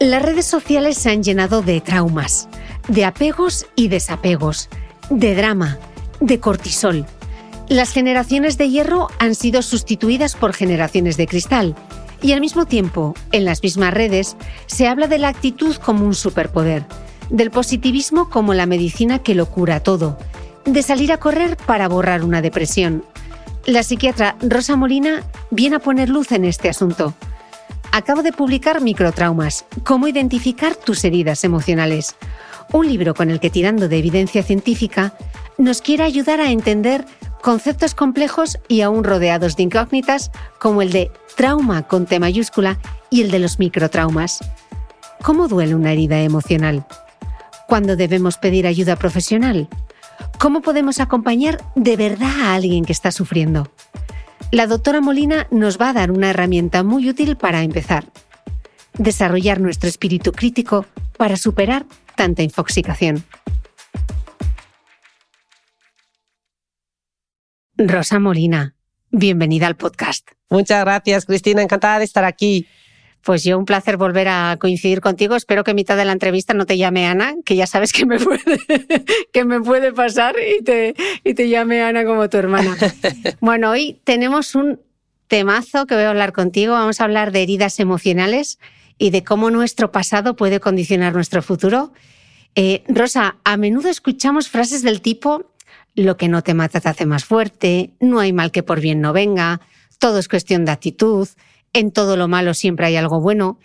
Las redes sociales se han llenado de traumas, de apegos y desapegos, de drama, de cortisol. Las generaciones de hierro han sido sustituidas por generaciones de cristal y al mismo tiempo, en las mismas redes, se habla de la actitud como un superpoder, del positivismo como la medicina que lo cura todo, de salir a correr para borrar una depresión. La psiquiatra Rosa Molina viene a poner luz en este asunto acabo de publicar Microtraumas, cómo identificar tus heridas emocionales, un libro con el que tirando de evidencia científica nos quiere ayudar a entender conceptos complejos y aún rodeados de incógnitas como el de trauma con T mayúscula y el de los microtraumas. ¿Cómo duele una herida emocional? ¿Cuándo debemos pedir ayuda profesional? ¿Cómo podemos acompañar de verdad a alguien que está sufriendo? La doctora Molina nos va a dar una herramienta muy útil para empezar. Desarrollar nuestro espíritu crítico para superar tanta infoxicación. Rosa Molina, bienvenida al podcast. Muchas gracias, Cristina. Encantada de estar aquí. Pues yo un placer volver a coincidir contigo. Espero que a mitad de la entrevista no te llame Ana, que ya sabes que me puede, que me puede pasar y te, y te llame Ana como tu hermana. Bueno, hoy tenemos un temazo que voy a hablar contigo. Vamos a hablar de heridas emocionales y de cómo nuestro pasado puede condicionar nuestro futuro. Eh, Rosa, a menudo escuchamos frases del tipo, lo que no te mata te hace más fuerte, no hay mal que por bien no venga, todo es cuestión de actitud en todo lo malo siempre hay algo bueno.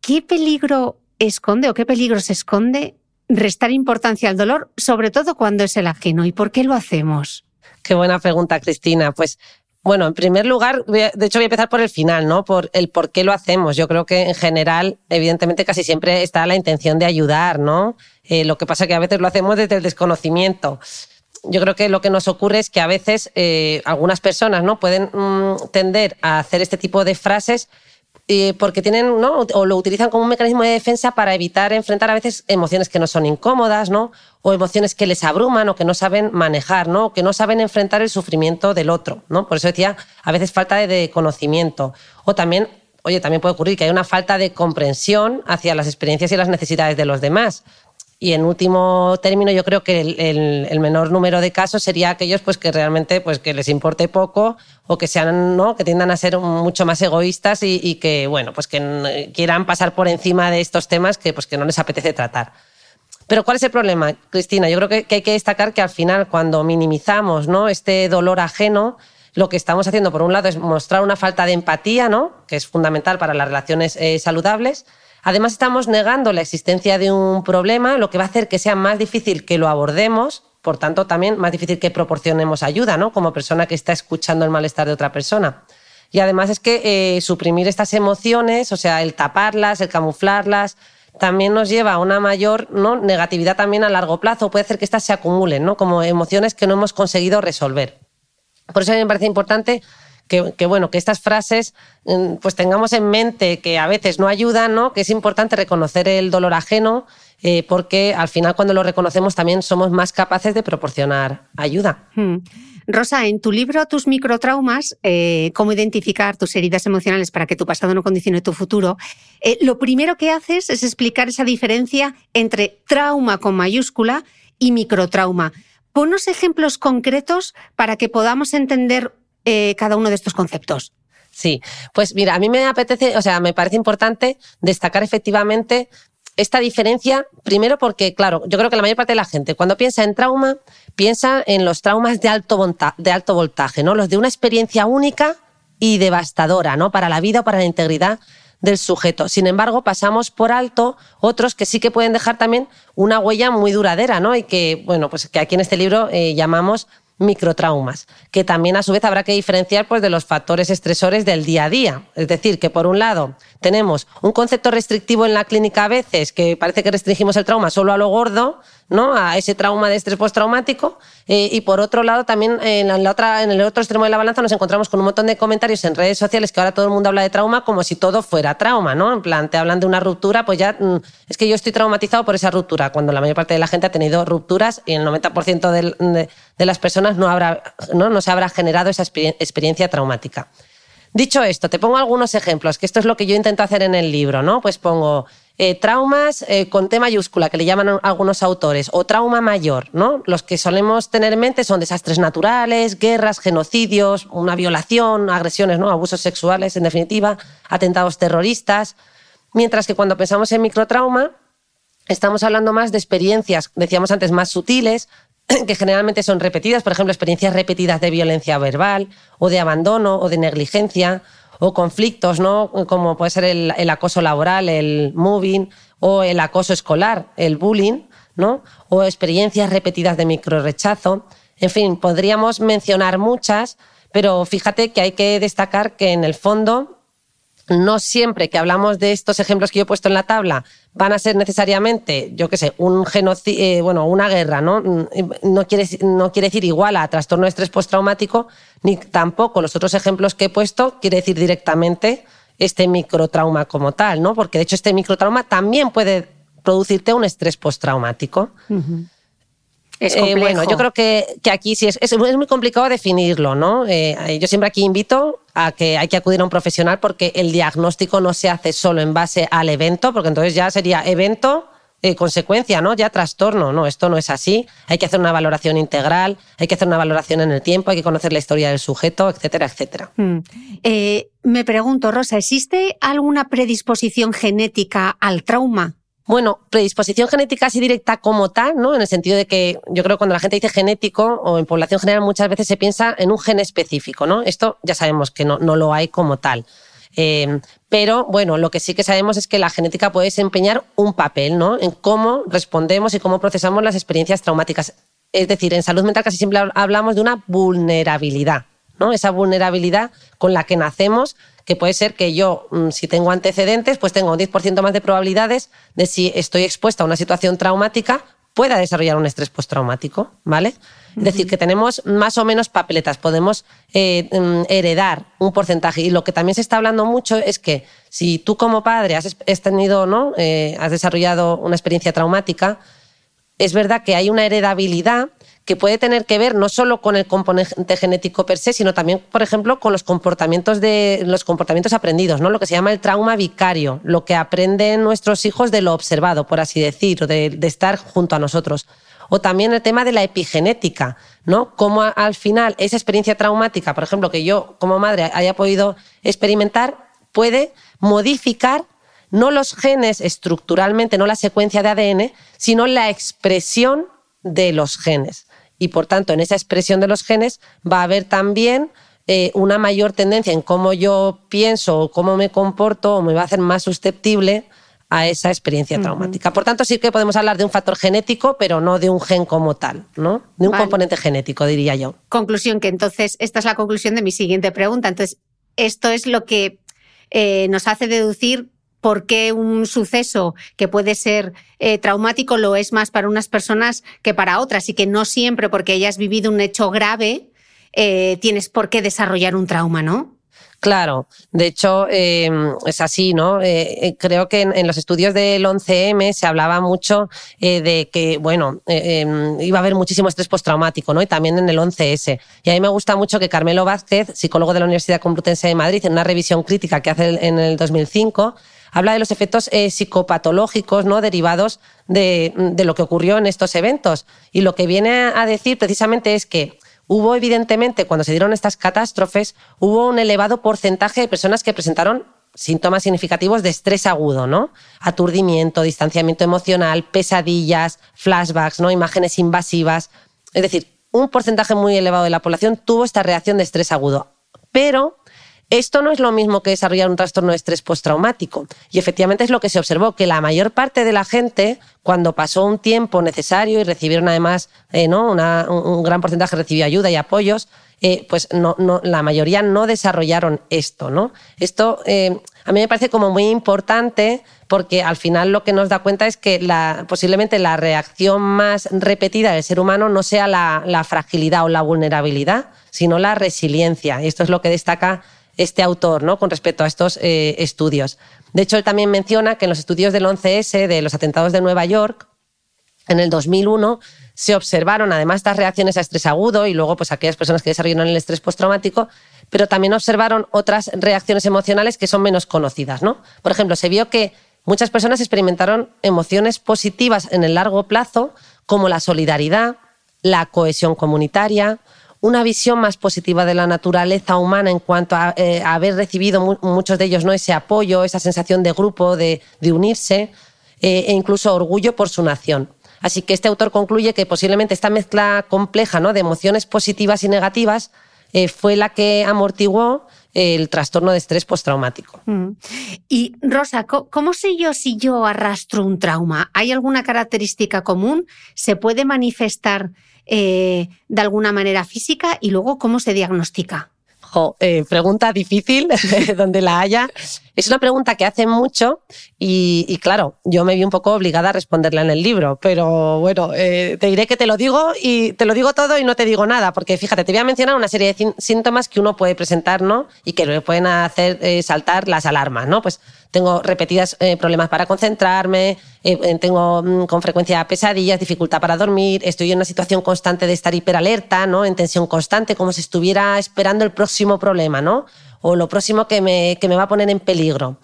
¿Qué peligro esconde o qué peligro se esconde restar importancia al dolor, sobre todo cuando es el ajeno? ¿Y por qué lo hacemos? Qué buena pregunta, Cristina. Pues bueno, en primer lugar, de hecho voy a empezar por el final, ¿no? Por el por qué lo hacemos. Yo creo que en general, evidentemente, casi siempre está la intención de ayudar, ¿no? Eh, lo que pasa es que a veces lo hacemos desde el desconocimiento yo creo que lo que nos ocurre es que a veces eh, algunas personas ¿no? pueden mm, tender a hacer este tipo de frases eh, porque tienen, ¿no? o lo utilizan como un mecanismo de defensa para evitar enfrentar a veces emociones que no son incómodas, ¿no? o emociones que les abruman o que no saben manejar, ¿no? que no saben enfrentar el sufrimiento del otro. ¿no? Por eso decía, a veces falta de conocimiento. O también, oye, también puede ocurrir que hay una falta de comprensión hacia las experiencias y las necesidades de los demás Y en último término, yo creo que el, menor número de casos sería aquellos pues, que realmente pues, que les importe poco o que sean, ¿no? que tiendan a ser mucho más egoístas y, que, bueno, pues que quieran pasar por encima de estos temas que, pues, que no les apetece tratar. Pero ¿cuál es el problema, Cristina? Yo creo que, hay que destacar que al final, cuando minimizamos ¿no? este dolor ajeno, lo que estamos haciendo, por un lado, es mostrar una falta de empatía, ¿no? que es fundamental para las relaciones eh, saludables, Además, estamos negando la existencia de un problema, lo que va a hacer que sea más difícil que lo abordemos, por tanto, también más difícil que proporcionemos ayuda, ¿no? Como persona que está escuchando el malestar de otra persona. Y además es que eh, suprimir estas emociones, o sea, el taparlas, el camuflarlas, también nos lleva a una mayor negatividad también a largo plazo. Puede hacer que estas se acumulen, ¿no? Como emociones que no hemos conseguido resolver. Por eso a mí me parece importante que, bueno, que estas frases mm, pues tengamos en mente que a veces no ayudan, ¿no? que es importante reconocer el dolor ajeno, eh, porque al final cuando lo reconocemos también somos más capaces de proporcionar ayuda. Hmm. Rosa, en tu libro Tus microtraumas, eh, cómo identificar tus heridas emocionales para que tu pasado no condicione tu futuro, eh, lo primero que haces es explicar esa diferencia entre trauma con mayúscula y microtrauma. Ponos ejemplos concretos para que podamos entender eh, cada uno de estos conceptos? Sí, pues mira, a mí me apetece, o sea, me parece importante destacar efectivamente esta diferencia, primero porque, claro, yo creo que la mayor parte de la gente cuando piensa en trauma, piensa en los traumas de alto, de alto voltaje, ¿no? Los de una experiencia única y devastadora, ¿no? Para la vida o para la integridad del sujeto. Sin embargo, pasamos por alto otros que sí que pueden dejar también una huella muy duradera, ¿no? Y que, bueno, pues que aquí en este libro eh, llamamos microtraumas, que también a su vez habrá que diferenciar pues, de los factores estresores del día a día. Es decir, que por un lado tenemos un concepto restrictivo en la clínica a veces, que parece que restringimos el trauma solo a lo gordo, ¿no? a ese trauma de estrés postraumático, eh, y por otro lado también en, el otro extremo de la balanza nos encontramos con un montón de comentarios en redes sociales que ahora todo el mundo habla de trauma como si todo fuera trauma, ¿no? En plan, te hablan de una ruptura, pues ya mm, es que yo estoy traumatizado por esa ruptura, cuando la mayor parte de la gente ha tenido rupturas y el 90% de, de, las personas no, habrá, ¿no? no se habrá generado esa experiencia traumática. Dicho esto, te pongo algunos ejemplos, que esto es lo que yo intento hacer en el libro, ¿no? Pues pongo eh, traumas eh, con T mayúscula, que le llaman algunos autores, o trauma mayor, ¿no? Los que solemos tener en mente son desastres naturales, guerras, genocidios, una violación, agresiones, ¿no? Abusos sexuales, en definitiva, atentados terroristas. Mientras que cuando pensamos en microtrauma, estamos hablando más de experiencias, decíamos antes, más sutiles, que generalmente son repetidas, por ejemplo, experiencias repetidas de violencia verbal o de abandono o de negligencia o conflictos, ¿no? Como puede ser el, acoso laboral, el moving o el acoso escolar, el bullying, ¿no? O experiencias repetidas de microrechazo. En fin, podríamos mencionar muchas, pero fíjate que hay que destacar que en el fondo no siempre que hablamos de estos ejemplos que yo he puesto en la tabla van a ser necesariamente, yo qué sé, un genocidio, eh, bueno, una guerra, ¿no? No quiere, no quiere decir igual a trastorno de estrés postraumático, ni tampoco los otros ejemplos que he puesto quiere decir directamente este microtrauma como tal, ¿no? Porque de hecho este microtrauma también puede producirte un estrés postraumático. Eh, bueno, yo creo que, aquí sí es, es, muy complicado definirlo, ¿no? Eh, yo siempre aquí invito a que hay que acudir a un profesional porque el diagnóstico no se hace solo en base al evento, porque entonces ya sería evento, eh, consecuencia, ¿no? Ya trastorno, no, esto no es así. Hay que hacer una valoración integral, hay que hacer una valoración en el tiempo, hay que conocer la historia del sujeto, etcétera, etcétera. Mm. me pregunto, Rosa, ¿existe alguna predisposición genética al trauma? Bueno, predisposición genética así directa como tal, ¿no? En el sentido de que yo creo que cuando la gente dice genético o en población general muchas veces se piensa en un gen específico, ¿no? Esto ya sabemos que no, no lo hay como tal. Eh, pero bueno, lo que sí que sabemos es que la genética puede desempeñar un papel, ¿no? En cómo respondemos y cómo procesamos las experiencias traumáticas. Es decir, en salud mental casi siempre hablamos de una vulnerabilidad, ¿no? Esa vulnerabilidad con la que nacemos que puede ser que yo, mm, si tengo antecedentes, pues tengo un 10% más de probabilidades de si estoy expuesta a una situación traumática, pueda desarrollar un estrés postraumático, ¿vale? Es decir, que tenemos más o menos papeletas, podemos eh, mm, heredar un porcentaje. Y lo que también se está hablando mucho es que si tú como padre has, tenido, ¿no? Eh, has desarrollado una experiencia traumática, es verdad que hay una heredabilidad que puede tener que ver no solo con el componente genético per se, sino también, por ejemplo, con los comportamientos, de, los comportamientos aprendidos, ¿no? lo que se llama el trauma vicario, lo que aprenden nuestros hijos de lo observado, por así decir, o de, estar junto a nosotros. O también el tema de la epigenética, ¿no? Cómo al final esa experiencia traumática, por ejemplo, que yo como madre haya podido experimentar, puede modificar no los genes estructuralmente, no la secuencia de ADN, sino la expresión de los genes. Y por tanto, en esa expresión de los genes va a haber también eh, una mayor tendencia en cómo yo pienso o cómo me comporto o me va a hacer más susceptible a esa experiencia traumática. Por tanto, sí que podemos hablar de un factor genético, pero no de un gen como tal, ¿no? De un componente genético, diría yo. Conclusión, que entonces, esta es la conclusión de mi siguiente pregunta. Entonces, esto es lo que eh, nos hace deducir por qué un suceso que puede ser eh, traumático lo es más para unas personas que para otras y que no siempre porque hayas vivido un hecho grave eh, tienes por qué desarrollar un trauma, ¿no? Claro, de hecho em, es así, ¿no? Eh, creo que en, los estudios del 11M se hablaba mucho de que, bueno, em, iba a haber muchísimo estrés postraumático, ¿no? Y también en el 11S. Y a mí me gusta mucho que Carmelo Vázquez, psicólogo de la Universidad Complutense de Madrid, en una revisión crítica que hace en el 2005, habla de los efectos eh, psicopatológicos ¿no? derivados de, lo que ocurrió en estos eventos. Y lo que viene a decir precisamente es que hubo evidentemente, cuando se dieron estas catástrofes, hubo un elevado porcentaje de personas que presentaron síntomas significativos de estrés agudo, ¿no? Aturdimiento, distanciamiento emocional, pesadillas, flashbacks, ¿no? Imágenes invasivas. Es decir, un porcentaje muy elevado de la población tuvo esta reacción de estrés agudo. Pero esto no es lo mismo que desarrollar un trastorno de estrés postraumático. Y efectivamente es lo que se observó, que la mayor parte de la gente, cuando pasó un tiempo necesario y recibieron además, eh, ¿no? un gran porcentaje recibió ayuda y apoyos, eh, pues no, la mayoría no desarrollaron esto. ¿no? Esto eh, a mí me parece como muy importante porque al final lo que nos da cuenta es que posiblemente la reacción más repetida del ser humano no sea la fragilidad o la vulnerabilidad, sino la resiliencia. Y esto es lo que destaca este autor ¿no? con respecto a estos eh, estudios. De hecho, él también menciona que en los estudios del 11S, de los atentados de Nueva York, en el 2001 se observaron además estas reacciones a estrés agudo y luego pues aquellas personas que desarrollaron el estrés postraumático, pero también observaron otras reacciones emocionales que son menos conocidas. ¿no? Por ejemplo, se vio que muchas personas experimentaron emociones positivas en el largo plazo, como la solidaridad, la cohesión comunitaria, una visión más positiva de la naturaleza humana en cuanto a, eh, haber recibido muchos de ellos ¿no? ese apoyo, esa sensación de grupo, de, unirse eh, e incluso orgullo por su nación. Así que este autor concluye que posiblemente esta mezcla compleja ¿no? de emociones positivas y negativas eh, fue la que amortiguó el trastorno de estrés postraumático. Mm. Y Rosa, ¿cómo sé yo si yo arrastro un trauma? ¿Hay alguna característica común? ¿Se puede manifestar eh, de alguna manera física y luego cómo se diagnostica. Eh, pregunta difícil, donde la haya. Es una pregunta que hace mucho y, claro, yo me vi un poco obligada a responderla en el libro, pero bueno, eh, te diré que te lo digo y te lo digo todo y no te digo nada, porque fíjate, te voy a mencionar una serie de síntomas que uno puede presentar ¿no? y que le pueden hacer saltar las alarmas. ¿no? Pues tengo repetidas eh, problemas para concentrarme, eh, eh, tengo mm, con frecuencia pesadillas, dificultad para dormir, estoy en una situación constante de estar hiperalerta, ¿no? en tensión constante, como si estuviera esperando el próximo problema, ¿no? O lo próximo que me, que me va a poner en peligro.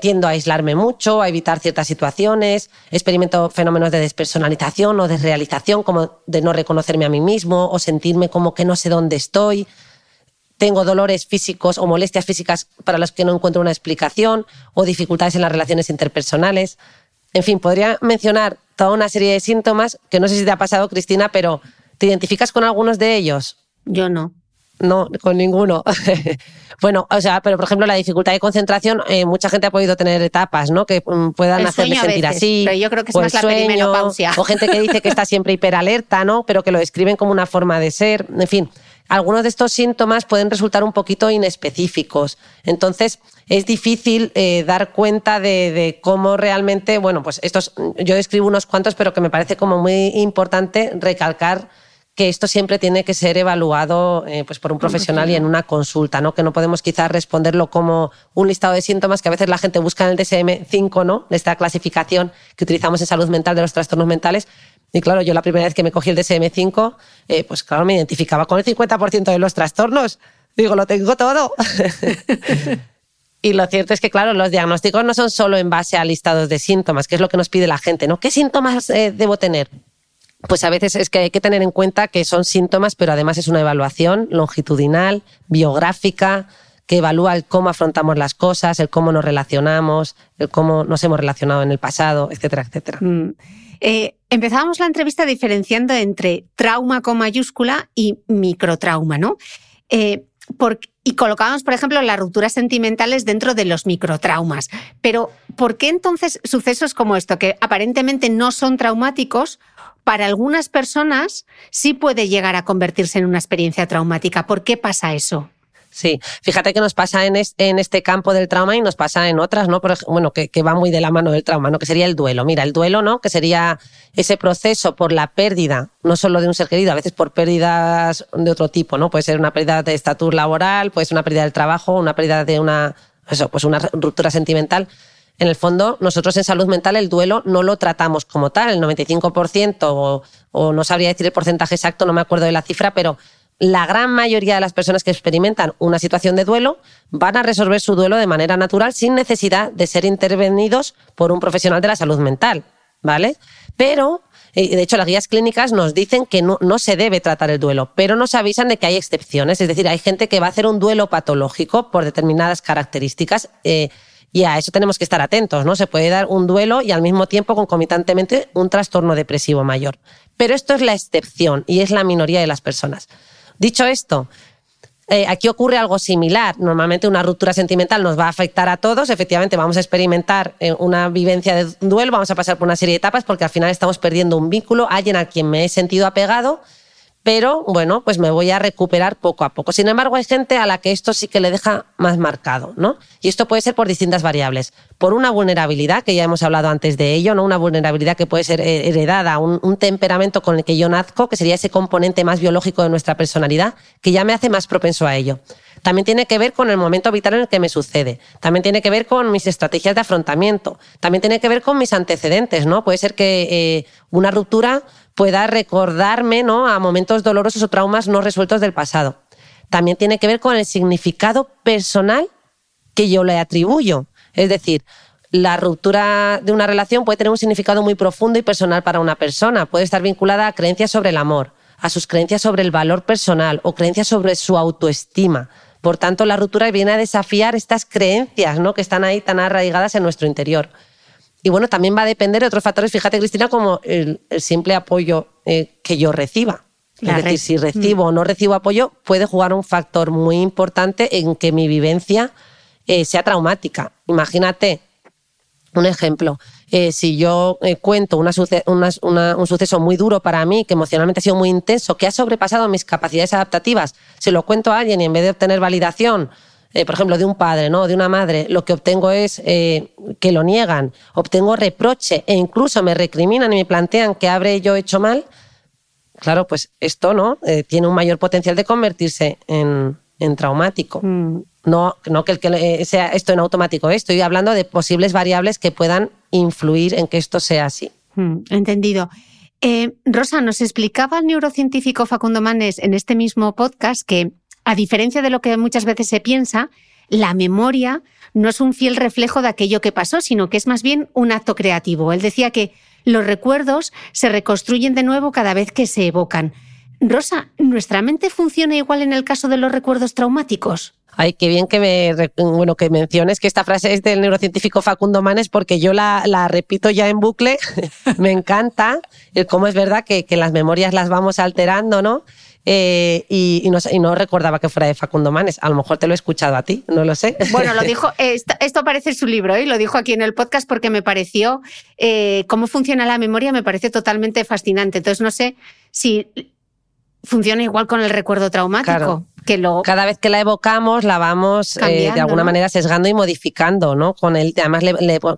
tiendo a aislarme mucho, a evitar ciertas situaciones, experimento fenómenos de despersonalización o desrealización, como de no reconocerme a mí mismo o sentirme como que no sé dónde estoy, tengo dolores físicos o molestias físicas para los que no encuentro una explicación o dificultades en las relaciones interpersonales. En fin, podría mencionar toda una serie de síntomas que no sé si te ha pasado, Cristina, pero ¿te identificas con algunos de ellos? Yo no. No, con ninguno. bueno, o sea, pero por ejemplo, la dificultad de concentración, eh, mucha gente ha podido tener etapas, ¿no? Que mm, puedan hacerme sentir así. Pero yo creo que es más la perimenopausia. O gente que dice que está siempre hiperalerta, ¿no? Pero que lo describen como una forma de ser. En fin, algunos de estos síntomas pueden resultar un poquito inespecíficos. Entonces, es difícil eh, dar cuenta de, cómo realmente, bueno, pues estos, yo describo unos cuantos, pero que me parece como muy importante recalcar que esto siempre tiene que ser evaluado eh, pues por un profesional y en una consulta, ¿no? Que no podemos quizás responderlo como un listado de síntomas que a veces la gente busca en el DSM-5, ¿no? Esta clasificación que utilizamos en salud mental de los trastornos mentales, Y claro, yo la primera vez que me cogí el DSM-5, eh, pues claro, me identificaba con el 50% de los trastornos. Digo, lo tengo todo. y lo cierto es que, claro, los diagnósticos no son solo en base a listados de síntomas, que es lo que nos pide la gente, ¿no? ¿Qué síntomas eh, debo tener? Pues a veces es que hay que tener en cuenta que son síntomas, pero además es una evaluación longitudinal, biográfica, que evalúa el cómo afrontamos las cosas, el cómo nos relacionamos, el cómo nos hemos relacionado en el pasado, etcétera, etcétera. Mm. Eh, empezábamos la entrevista diferenciando entre trauma con mayúscula y microtrauma, ¿no? Eh, y colocábamos, por ejemplo, las rupturas sentimentales dentro de los microtraumas. Pero, ¿por qué entonces sucesos como esto, que aparentemente no son traumáticos, para algunas personas sí puede llegar a convertirse en una experiencia traumática? ¿Por qué pasa eso? Sí, fíjate que nos pasa en, este campo del trauma y nos pasa en otras, ¿no? bueno, que, va muy de la mano del trauma, ¿no? Que sería el duelo. Mira, el duelo, ¿no? Que sería ese proceso por la pérdida, no solo de un ser querido, a veces por pérdidas de otro tipo, ¿no? Puede ser una pérdida de estatus laboral, puede ser una pérdida del trabajo, una pérdida de una, eso, pues una ruptura sentimental. En el fondo, nosotros en salud mental el duelo no lo tratamos como tal, el 95% o, o no sabría decir el porcentaje exacto, no me acuerdo de la cifra, pero la gran mayoría de las personas que experimentan una situación de duelo van a resolver su duelo de manera natural sin necesidad de ser intervenidos por un profesional de la salud mental, ¿vale? Pero, eh, de hecho, las guías clínicas nos dicen que no, se debe tratar el duelo, pero nos avisan de que hay excepciones, es decir, hay gente que va a hacer un duelo patológico por determinadas características. Eh, y a eso tenemos que estar atentos, ¿no? Se puede dar un duelo y al mismo tiempo concomitantemente un trastorno depresivo mayor. Pero esto es la excepción y es la minoría de las personas. Dicho esto, eh, aquí ocurre algo similar. Normalmente una ruptura sentimental nos va a afectar a todos. Efectivamente, vamos a experimentar eh, una vivencia de duelo, vamos a pasar por una serie de etapas porque al final estamos perdiendo un vínculo, alguien a quien me he sentido apegado pero bueno, pues me voy a recuperar poco a poco. Sin embargo, hay gente a la que esto sí que le deja más marcado, ¿no? Y esto puede ser por distintas variables. Por una vulnerabilidad, que ya hemos hablado antes de ello, ¿no? Una vulnerabilidad que puede ser heredada, un, temperamento con el que yo nazco, que sería ese componente más biológico de nuestra personalidad, que ya me hace más propenso a ello. También tiene que ver con el momento vital en el que me sucede. También tiene que ver con mis estrategias de afrontamiento. También tiene que ver con mis antecedentes, ¿no? Puede ser que eh, una ruptura pueda recordarme ¿no? a momentos dolorosos o traumas no resueltos del pasado. También tiene que ver con el significado personal que yo le atribuyo. Es decir, la ruptura de una relación puede tener un significado muy profundo y personal para una persona. Puede estar vinculada a creencias sobre el amor, a sus creencias sobre el valor personal o creencias sobre su autoestima. Por tanto, la ruptura viene a desafiar estas creencias ¿no? que están ahí tan arraigadas en nuestro interior. Y bueno, también va a depender de otros factores, fíjate Cristina, como el, simple apoyo eh, que yo reciba. es decir, si recibo o no recibo apoyo, puede jugar un factor muy importante en que mi vivencia eh, sea traumática. Imagínate un ejemplo. Eh, si yo cuento un suceso muy duro para mí, que emocionalmente ha sido muy intenso, que ha sobrepasado mis capacidades adaptativas, si lo cuento a alguien y en vez de obtener validación eh, por ejemplo, de un padre, ¿no? de una madre, lo que obtengo es eh, que lo niegan, obtengo reproche e incluso me recriminan y me plantean que habré yo hecho mal, claro, pues esto no eh, tiene un mayor potencial de convertirse en, traumático. Mm. No, no que, el que sea esto en automático. Estoy hablando de posibles variables que puedan influir en que esto sea así. Mm, entendido. Rosa, nos explicaba el neurocientífico Facundo Manes en este mismo podcast que a diferencia de lo que muchas veces se piensa, la memoria no es un fiel reflejo de aquello que pasó, sino que es más bien un acto creativo. Él decía que los recuerdos se reconstruyen de nuevo cada vez que se evocan. Rosa, ¿nuestra mente funciona igual en el caso de los recuerdos traumáticos? Ay, qué bien que me bueno que menciones que esta frase es del neurocientífico Facundo Manes, porque yo la, repito ya en bucle. me encanta cómo es verdad que, que las memorias las vamos alterando, ¿no? Eh, y, no, recordaba que fuera de Facundo Manes. A lo mejor te lo he escuchado a ti, no lo sé. Bueno, lo dijo, esto, aparece en su libro y ¿eh? lo dijo aquí en el podcast porque me pareció eh, cómo funciona la memoria, me parece totalmente fascinante. Entonces, no sé si funciona igual con el recuerdo traumático. Que lo... Cada vez que la evocamos, la vamos eh, de alguna manera sesgando y modificando, ¿no? Con el, además,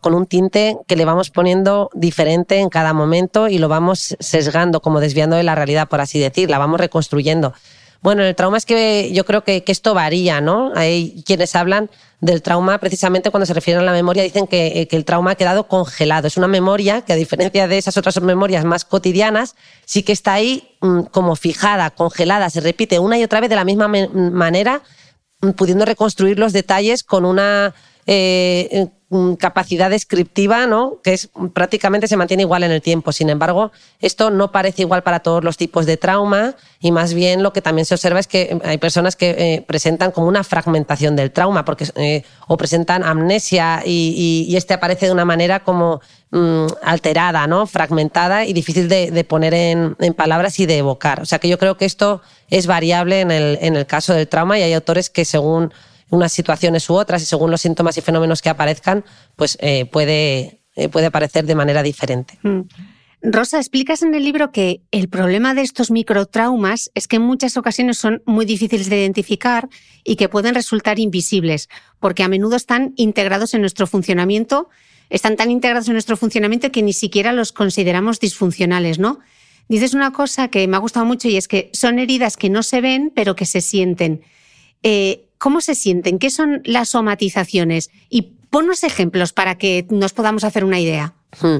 con un tinte que le vamos poniendo diferente en cada momento y lo vamos sesgando, como desviando de la realidad, por así decir, la vamos reconstruyendo. Bueno, el trauma es que yo creo que, esto varía, ¿no? Hay quienes hablan del trauma precisamente cuando se refieren a la memoria, dicen que, que, el trauma ha quedado congelado. Es una memoria que a diferencia de esas otras memorias más cotidianas, sí que está ahí mm, como fijada, congelada, se repite una y otra vez de la misma manera, mm, pudiendo reconstruir los detalles con una eh, mm, capacidad descriptiva, ¿no? que es, prácticamente se mantiene igual en el tiempo. Sin embargo, esto no parece igual para todos los tipos de trauma y más bien lo que también se observa es que hay personas que eh, presentan como una fragmentación del trauma porque, eh, o presentan amnesia y, este aparece de una manera como mm, alterada, ¿no? fragmentada y difícil de, poner en, palabras y de evocar. O sea que yo creo que esto es variable en el, en el caso del trauma y hay autores que según unas situaciones u otras y según los síntomas y fenómenos que aparezcan, pues eh, puede, eh, puede aparecer de manera diferente. Mm. Rosa, explicas en el libro que el problema de estos microtraumas es que en muchas ocasiones son muy difíciles de identificar y que pueden resultar invisibles, porque a menudo están integrados en nuestro funcionamiento, están tan integrados en nuestro funcionamiento que ni siquiera los consideramos disfuncionales, ¿no? Dices una cosa que me ha gustado mucho y es que son heridas que no se ven, pero que se sienten. Eh, ¿Cómo se sienten? ¿Qué son las somatizaciones? Y ponnos ejemplos para que nos podamos hacer una idea. Hmm.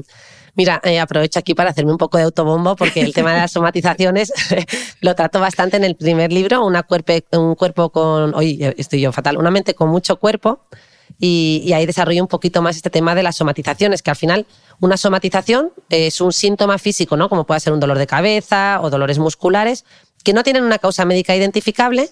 Mira, eh, aprovecho aquí para hacerme un poco de autobombo porque el tema de las somatizaciones lo trato bastante en el primer libro, una un cuerpo con, hoy estoy yo fatal, una mente con mucho cuerpo y, ahí desarrollo un poquito más este tema de las somatizaciones, que al final una somatización es un síntoma físico, ¿no? Como puede ser un dolor de cabeza o dolores musculares, que no tienen una causa médica identificable,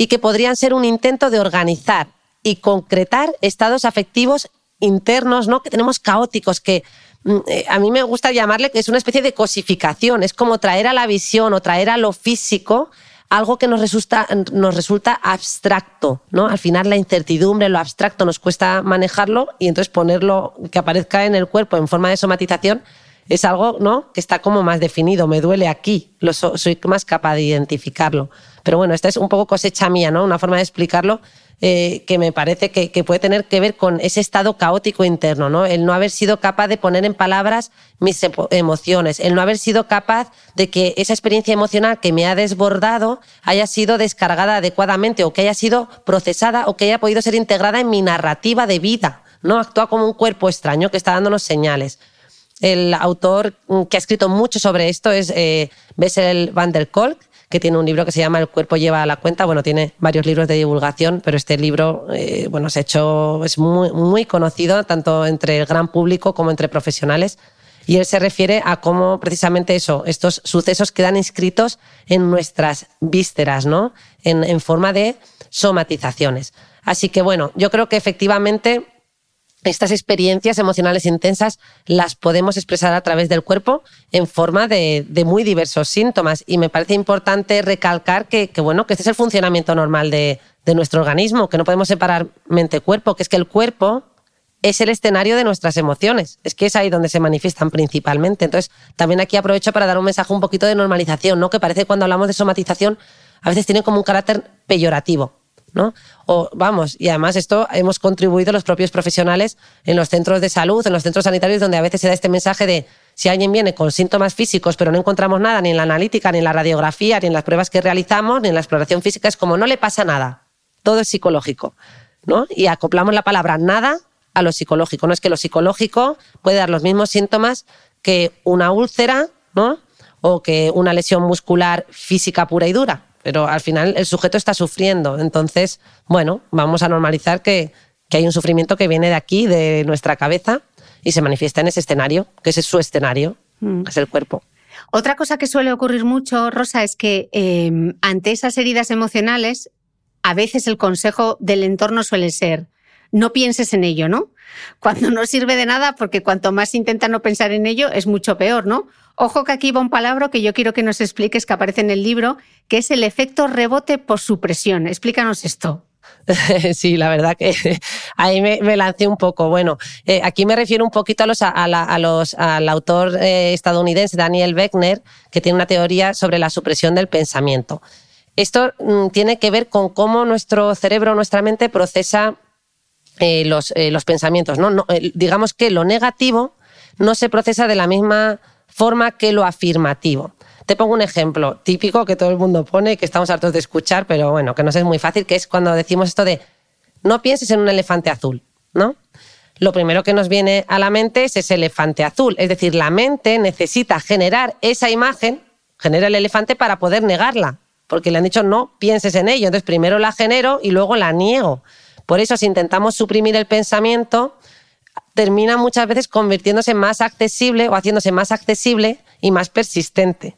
y que podrían ser un intento de organizar y concretar estados afectivos internos, ¿no? Que tenemos caóticos, que mm, eh, a mí me gusta llamarle que es una especie de cosificación, es como traer a la visión o traer a lo físico algo que nos resulta, nos resulta abstracto, ¿no? Al final la incertidumbre, lo abstracto nos cuesta manejarlo y entonces ponerlo, que aparezca en el cuerpo en forma de somatización, es algo ¿no? que está como más definido, me duele aquí, lo soy más capaz de identificarlo. Pero bueno, esta es un poco cosecha mía, ¿no? una forma de explicarlo eh, que me parece que, puede tener que ver con ese estado caótico interno, ¿no? el no haber sido capaz de poner en palabras mis emociones, el no haber sido capaz de que esa experiencia emocional que me ha desbordado haya sido descargada adecuadamente o que haya sido procesada o que haya podido ser integrada en mi narrativa de vida. ¿no? Actúa como un cuerpo extraño que está dándonos señales. El autor que ha escrito mucho sobre esto es eh, Bessel van der Kolk, que tiene un libro que se llama El cuerpo lleva a la cuenta. Bueno, tiene varios libros de divulgación, pero este libro, eh, bueno, se ha hecho, es muy, muy conocido tanto entre el gran público como entre profesionales. Y él se refiere a cómo precisamente eso, estos sucesos quedan inscritos en nuestras vísceras, ¿no? En, en forma de somatizaciones. Así que bueno, yo creo que efectivamente estas experiencias emocionales intensas las podemos expresar a través del cuerpo en forma de, muy diversos síntomas. Y me parece importante recalcar que, bueno, que este es el funcionamiento normal de, nuestro organismo, que no podemos separar mente-cuerpo, que es que el cuerpo es el escenario de nuestras emociones. Es que es ahí donde se manifiestan principalmente. Entonces, también aquí aprovecho para dar un mensaje un poquito de normalización, ¿no? Que parece que cuando hablamos de somatización a veces tiene como un carácter peyorativo. ¿No? O vamos, y además esto hemos contribuido los propios profesionales en los centros de salud, en los centros sanitarios, donde a veces se da este mensaje de si alguien viene con síntomas físicos, pero no encontramos nada ni en la analítica, ni en la radiografía, ni en las pruebas que realizamos, ni en la exploración física, es como no le pasa nada, todo es psicológico, ¿no? Y acoplamos la palabra nada a lo psicológico. No es que lo psicológico puede dar los mismos síntomas que una úlcera, ¿no? O que una lesión muscular física pura y dura pero al final el sujeto está sufriendo. Entonces, bueno, vamos a normalizar que, hay un sufrimiento que viene de aquí, de nuestra cabeza, y se manifiesta en ese escenario, que ese es su escenario, mm. es el cuerpo. Otra cosa que suele ocurrir mucho, Rosa, es que em, ante esas heridas emocionales, a veces el consejo del entorno suele ser, no pienses en ello, ¿no? Cuando no sirve de nada, porque cuanto más intenta no pensar en ello, es mucho peor, ¿no? Ojo que aquí va un palabra que yo quiero que nos expliques, que aparece en el libro, que es el efecto rebote por supresión. Explícanos esto. Sí, la verdad que ahí me, lancé un poco. Bueno, eh, aquí me refiero un poquito a los, a, los, al autor eh, estadounidense Daniel Beckner, que tiene una teoría sobre la supresión del pensamiento. Esto mm, tiene que ver con cómo nuestro cerebro, nuestra mente procesa eh, los, los, pensamientos. ¿no? digamos que lo negativo no se procesa de la misma forma que lo afirmativo. Te pongo un ejemplo típico que todo el mundo pone, que estamos hartos de escuchar, pero bueno, que nos es muy fácil, que es cuando decimos esto de no pienses en un elefante azul, ¿no? Lo primero que nos viene a la mente es ese elefante azul, es decir, la mente necesita generar esa imagen, genera el elefante para poder negarla, porque le han dicho no pienses en ello, entonces primero la genero y luego la niego. Por eso si intentamos suprimir el pensamiento, termina muchas veces convirtiéndose más accesible o haciéndose más accesible y más persistente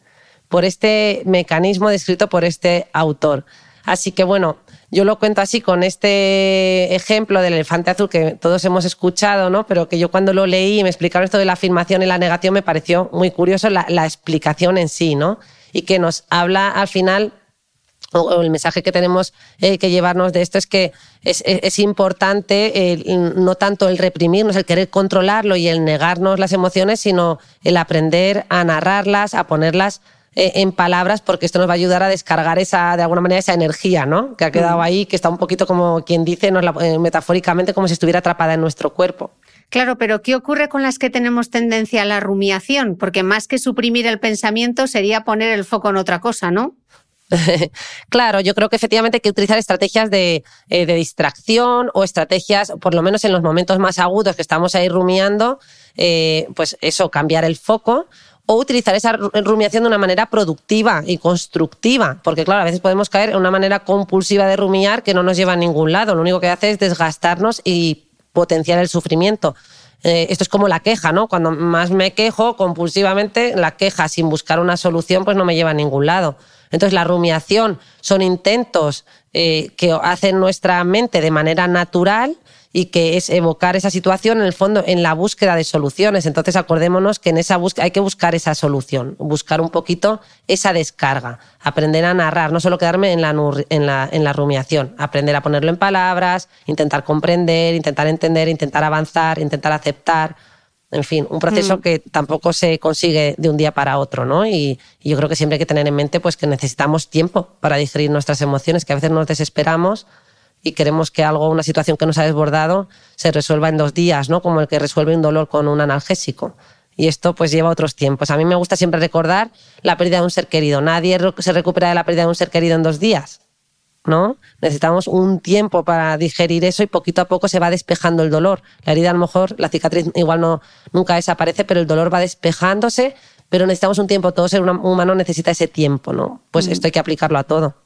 por este mecanismo descrito por este autor. Así que bueno, yo lo cuento así con este ejemplo del elefante azul que todos hemos escuchado, ¿no? pero que yo cuando lo leí y me explicaron esto de la afirmación y la negación me pareció muy curioso la, explicación en sí, ¿no? Y que nos habla al final o el mensaje que tenemos eh, que llevarnos de esto es que es, importante no tanto el reprimirnos, el querer controlarlo y el negarnos las emociones, sino el aprender a narrarlas, a ponerlas eh, en palabras porque esto nos va a ayudar a descargar esa, de alguna manera esa energía ¿no? que ha quedado ahí, que está un poquito como quien dice, eh, metafóricamente, como si estuviera atrapada en nuestro cuerpo. Claro, pero ¿qué ocurre con las que tenemos tendencia a la rumiación? Porque más que suprimir el pensamiento sería poner el foco en otra cosa, ¿no? claro, yo creo que efectivamente hay que utilizar estrategias de, eh, de, distracción o estrategias, por lo menos en los momentos más agudos que estamos ahí rumiando, pues eso, cambiar el foco o utilizar esa rumiación de una manera productiva y constructiva, porque claro, a veces podemos caer en una manera compulsiva de rumiar que no nos lleva a ningún lado, lo único que hace es desgastarnos y potenciar el sufrimiento. Eh, esto es como la queja, ¿no? Cuando más me quejo compulsivamente, la queja sin buscar una solución, pues no me lleva a ningún lado. Entonces, la rumiación son intentos eh, que hacen nuestra mente de manera natural y que es evocar esa situación en el fondo en la búsqueda de soluciones. Entonces acordémonos que en esa búsqueda hay que buscar esa solución, buscar un poquito esa descarga, aprender a narrar, no solo quedarme en la, en la, en la rumiación, aprender a ponerlo en palabras, intentar comprender, intentar entender, intentar avanzar, intentar aceptar. En fin, un proceso mm. que tampoco se consigue de un día para otro, ¿no? Y, y, yo creo que siempre hay que tener en mente pues, que necesitamos tiempo para digerir nuestras emociones, que a veces nos desesperamos y queremos que algo, una situación que nos ha desbordado, se resuelva en dos días, ¿no? Como el que resuelve un dolor con un analgésico. Y esto pues lleva otros tiempos. A mí me gusta siempre recordar la pérdida de un ser querido. Nadie se recupera de la pérdida de un ser querido en dos días. ¿No? Necesitamos un tiempo para digerir eso y poquito a poco se va despejando el dolor. La herida a lo mejor, la cicatriz igual no, nunca desaparece, pero el dolor va despejándose, pero necesitamos un tiempo. Todo ser humano necesita ese tiempo, ¿no? Pues mm. esto hay que aplicarlo a todo.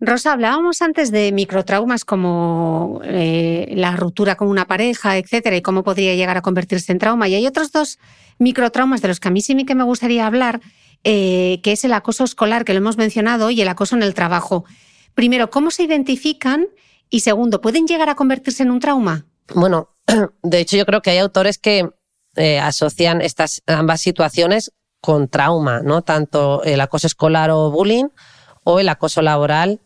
Rosa, hablábamos antes de microtraumas como eh, la ruptura con una pareja, etcétera, y cómo podría llegar a convertirse en trauma. Y hay otros dos microtraumas de los que a mí sí que me gustaría hablar, eh, que es el acoso escolar, que lo hemos mencionado, y el acoso en el trabajo. Primero, ¿cómo se identifican? Y segundo, ¿pueden llegar a convertirse en un trauma? Bueno, de hecho yo creo que hay autores que eh, asocian estas ambas situaciones con trauma, ¿no? Tanto el acoso escolar o bullying o el acoso laboral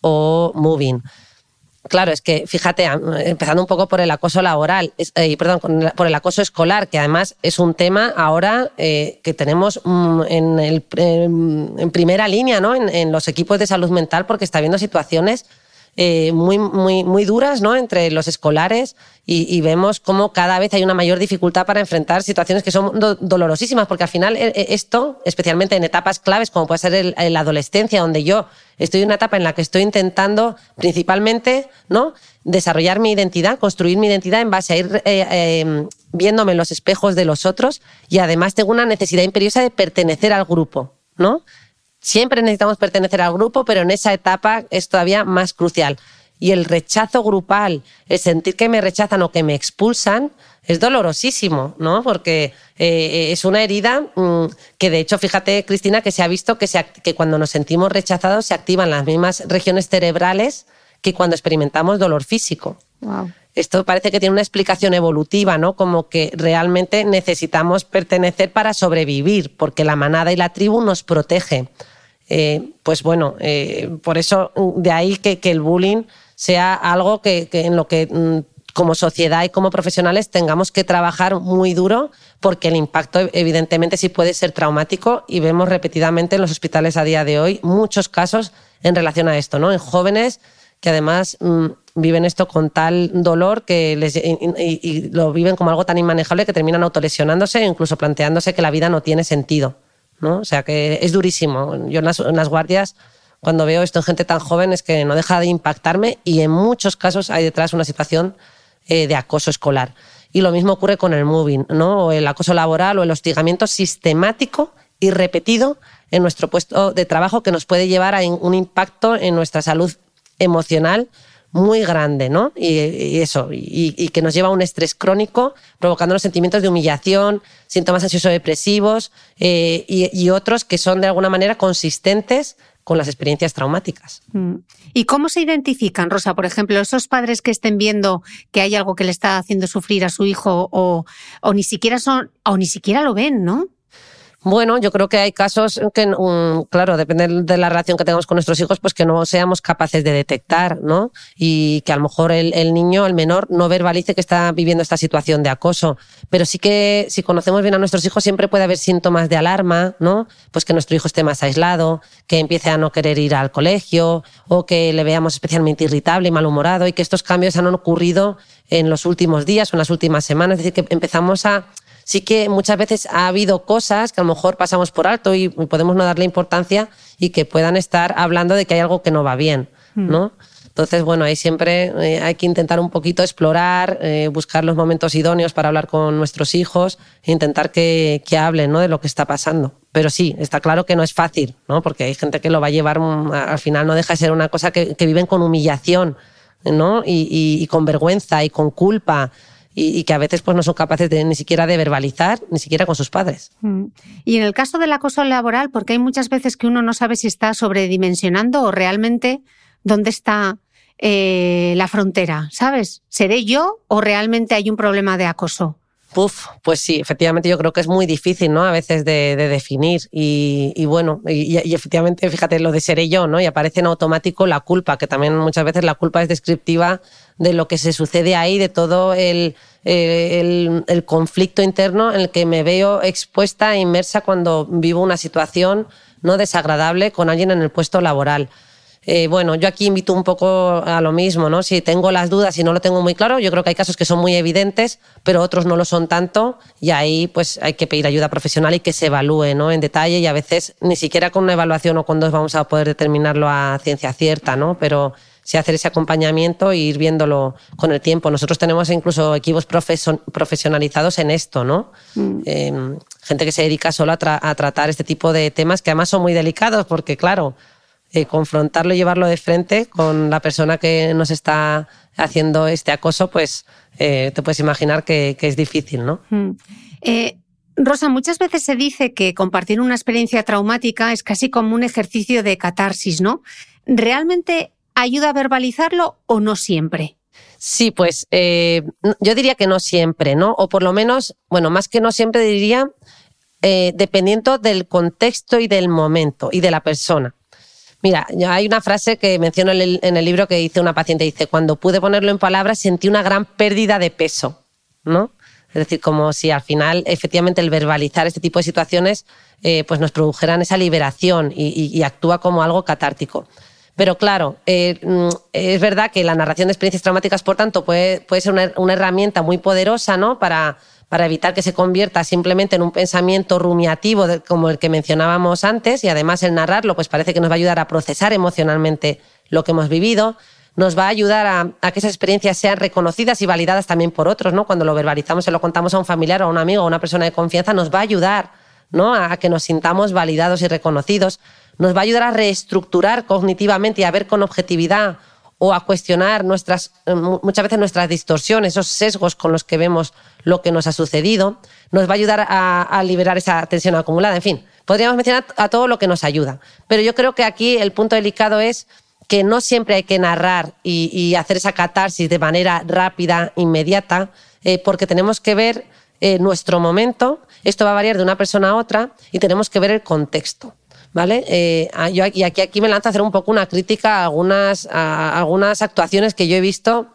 o moving. Claro, es que fíjate, empezando un poco por el acoso laboral, eh, por el acoso escolar, que además es un tema ahora eh, que tenemos mm, en, el, en, primera línea ¿no? En, en, los equipos de salud mental, porque está habiendo situaciones eh, muy, muy, muy duras ¿no? entre los escolares y, vemos cómo cada vez hay una mayor dificultad para enfrentar situaciones que son dolorosísimas, porque al final eh, eh, esto, especialmente en etapas claves como puede ser la adolescencia, donde yo estoy en una etapa en la que estoy intentando principalmente ¿no? desarrollar mi identidad, construir mi identidad en base a ir viéndome en los espejos de los otros y además tengo una necesidad imperiosa de pertenecer al grupo. ¿no? Siempre necesitamos pertenecer al grupo, pero en esa etapa es todavía más crucial. Y el rechazo grupal, el sentir que me rechazan o que me expulsan, es dolorosísimo, ¿no? Porque eh, es una herida mm, que, de hecho, fíjate, Cristina, que se ha visto que, que cuando nos sentimos rechazados se activan las mismas regiones cerebrales que cuando experimentamos dolor físico. Esto parece que tiene una explicación evolutiva, ¿no? Como que realmente necesitamos pertenecer para sobrevivir, porque la manada y la tribu nos protege. Eh, pues bueno, eh, por eso mm, de ahí que, el bullying sea algo que, en lo que mm, como sociedad y como profesionales tengamos que trabajar muy duro porque el impacto evidentemente sí puede ser traumático y vemos repetidamente en los hospitales a día de hoy muchos casos en relación a esto, ¿no? En jóvenes que además mm, viven esto con tal dolor que y, lo viven como algo tan inmanejable que terminan autolesionándose e incluso planteándose que la vida no tiene sentido. ¿No? O sea que es durísimo. Yo en las, guardias, cuando veo esto en gente tan joven, es que no deja de impactarme y en muchos casos hay detrás una situación eh, de acoso escolar. Y lo mismo ocurre con el moving, ¿no? O el acoso laboral o el hostigamiento sistemático y repetido en nuestro puesto de trabajo que nos puede llevar a un impacto en nuestra salud emocional muy grande, ¿no? Y, eso, y, que nos lleva a un estrés crónico, provocando los sentimientos de humillación, síntomas ansioso-depresivos eh, y, otros que son de alguna manera consistentes con las experiencias traumáticas. Mm. ¿Y cómo se identifican, Rosa? Por ejemplo, esos padres que estén viendo que hay algo que le está haciendo sufrir a su hijo o, o ni siquiera son, o ni siquiera lo ven, ¿no? Bueno, yo creo que hay casos que, mm, claro, depende de la relación que tengamos con nuestros hijos, pues que no seamos capaces de detectar, ¿no? Y que a lo mejor el, niño, el menor, no verbalice que está viviendo esta situación de acoso. Pero sí que si conocemos bien a nuestros hijos, siempre puede haber síntomas de alarma, ¿no? Pues que nuestro hijo esté más aislado, que empiece a no querer ir al colegio, o que le veamos especialmente irritable y malhumorado, y que estos cambios han ocurrido en los últimos días o en las últimas semanas. Es decir, que empezamos a sí que muchas veces ha habido cosas que a lo mejor pasamos por alto y podemos no darle importancia y que puedan estar hablando de que hay algo que no va bien, hmm. ¿no? Entonces, bueno, ahí siempre eh, hay que intentar un poquito explorar, eh, buscar los momentos idóneos para hablar con nuestros hijos e intentar que, que hablen ¿no? de lo que está pasando. Pero sí, está claro que no es fácil, ¿no? porque hay gente que lo va a llevar, mm, al final no deja de ser una cosa que, que viven con humillación ¿no? y, y con vergüenza y con culpa y, que a veces pues, no son capaces de, ni siquiera de verbalizar, ni siquiera con sus padres. Mm. Y en el caso del acoso laboral, porque hay muchas veces que uno no sabe si está sobredimensionando o realmente dónde está eh, la frontera, ¿sabes? ¿Seré yo o realmente hay un problema de acoso? Uf, pues sí, efectivamente yo creo que es muy difícil, ¿no? A veces de, definir y, bueno, y, efectivamente, fíjate lo de seré yo, ¿no? Y aparece en automático la culpa, que también muchas veces la culpa es descriptiva de lo que se sucede ahí, de todo el, el, conflicto interno en el que me veo expuesta e inmersa cuando vivo una situación no desagradable con alguien en el puesto laboral. Eh, bueno, yo aquí invito un poco a lo mismo, ¿no? Si tengo las dudas y no lo tengo muy claro, yo creo que hay casos que son muy evidentes, pero otros no lo son tanto y ahí pues hay que pedir ayuda profesional y que se evalúe, ¿no? En detalle y a veces ni siquiera con una evaluación o con dos vamos a poder determinarlo a ciencia cierta, ¿no? Pero sí hacer ese acompañamiento e ir viéndolo con el tiempo. Nosotros tenemos incluso equipos profesionalizados en esto, ¿no? Mm. Em, gente que se dedica solo a, a tratar este tipo de temas que además son muy delicados porque, claro, eh, confrontarlo y llevarlo de frente con la persona que nos está haciendo este acoso, pues eh, te puedes imaginar que, es difícil, ¿no? Mm. Eh, Rosa, muchas veces se dice que compartir una experiencia traumática es casi como un ejercicio de catarsis, ¿no? ¿Realmente ayuda a verbalizarlo o no siempre? Sí, pues yo diría que no siempre, ¿no? O por lo menos, bueno, más que no siempre diría, dependiendo del contexto y del momento y de la persona. Mira, hay una frase que menciono en el, libro que dice una paciente, dice, cuando pude ponerlo en palabras sentí una gran pérdida de peso, ¿no? Es decir, como si al final efectivamente el verbalizar este tipo de situaciones eh, pues nos produjeran esa liberación y, actúa como algo catártico. Pero claro, eh, mm, es verdad que la narración de experiencias traumáticas, por tanto, puede, puede ser una, herramienta muy poderosa ¿no? para, para evitar que se convierta simplemente en un pensamiento rumiativo como el que mencionábamos antes y además el narrarlo pues parece que nos va a ayudar a procesar emocionalmente lo que hemos vivido, nos va a ayudar a, que esas experiencias sean reconocidas y validadas también por otros, ¿no? Cuando lo verbalizamos, se lo contamos a un familiar o a un amigo o a una persona de confianza, nos va a ayudar, ¿no? A que nos sintamos validados y reconocidos, nos va a ayudar a reestructurar cognitivamente y a ver con objetividad o a cuestionar nuestras, eh, muchas veces nuestras distorsiones, esos sesgos con los que vemos lo que nos ha sucedido, nos va a ayudar a, liberar esa tensión acumulada. En fin, podríamos mencionar a todo lo que nos ayuda. Pero yo creo que aquí el punto delicado es que no siempre hay que narrar y, hacer esa catarsis de manera rápida, inmediata, eh, porque tenemos que ver eh, nuestro momento, esto va a variar de una persona a otra y tenemos que ver el contexto. ¿Vale? Eh, ah, yo, y aquí, aquí me lanzo a hacer un poco una crítica a algunas, algunas actuaciones que yo he visto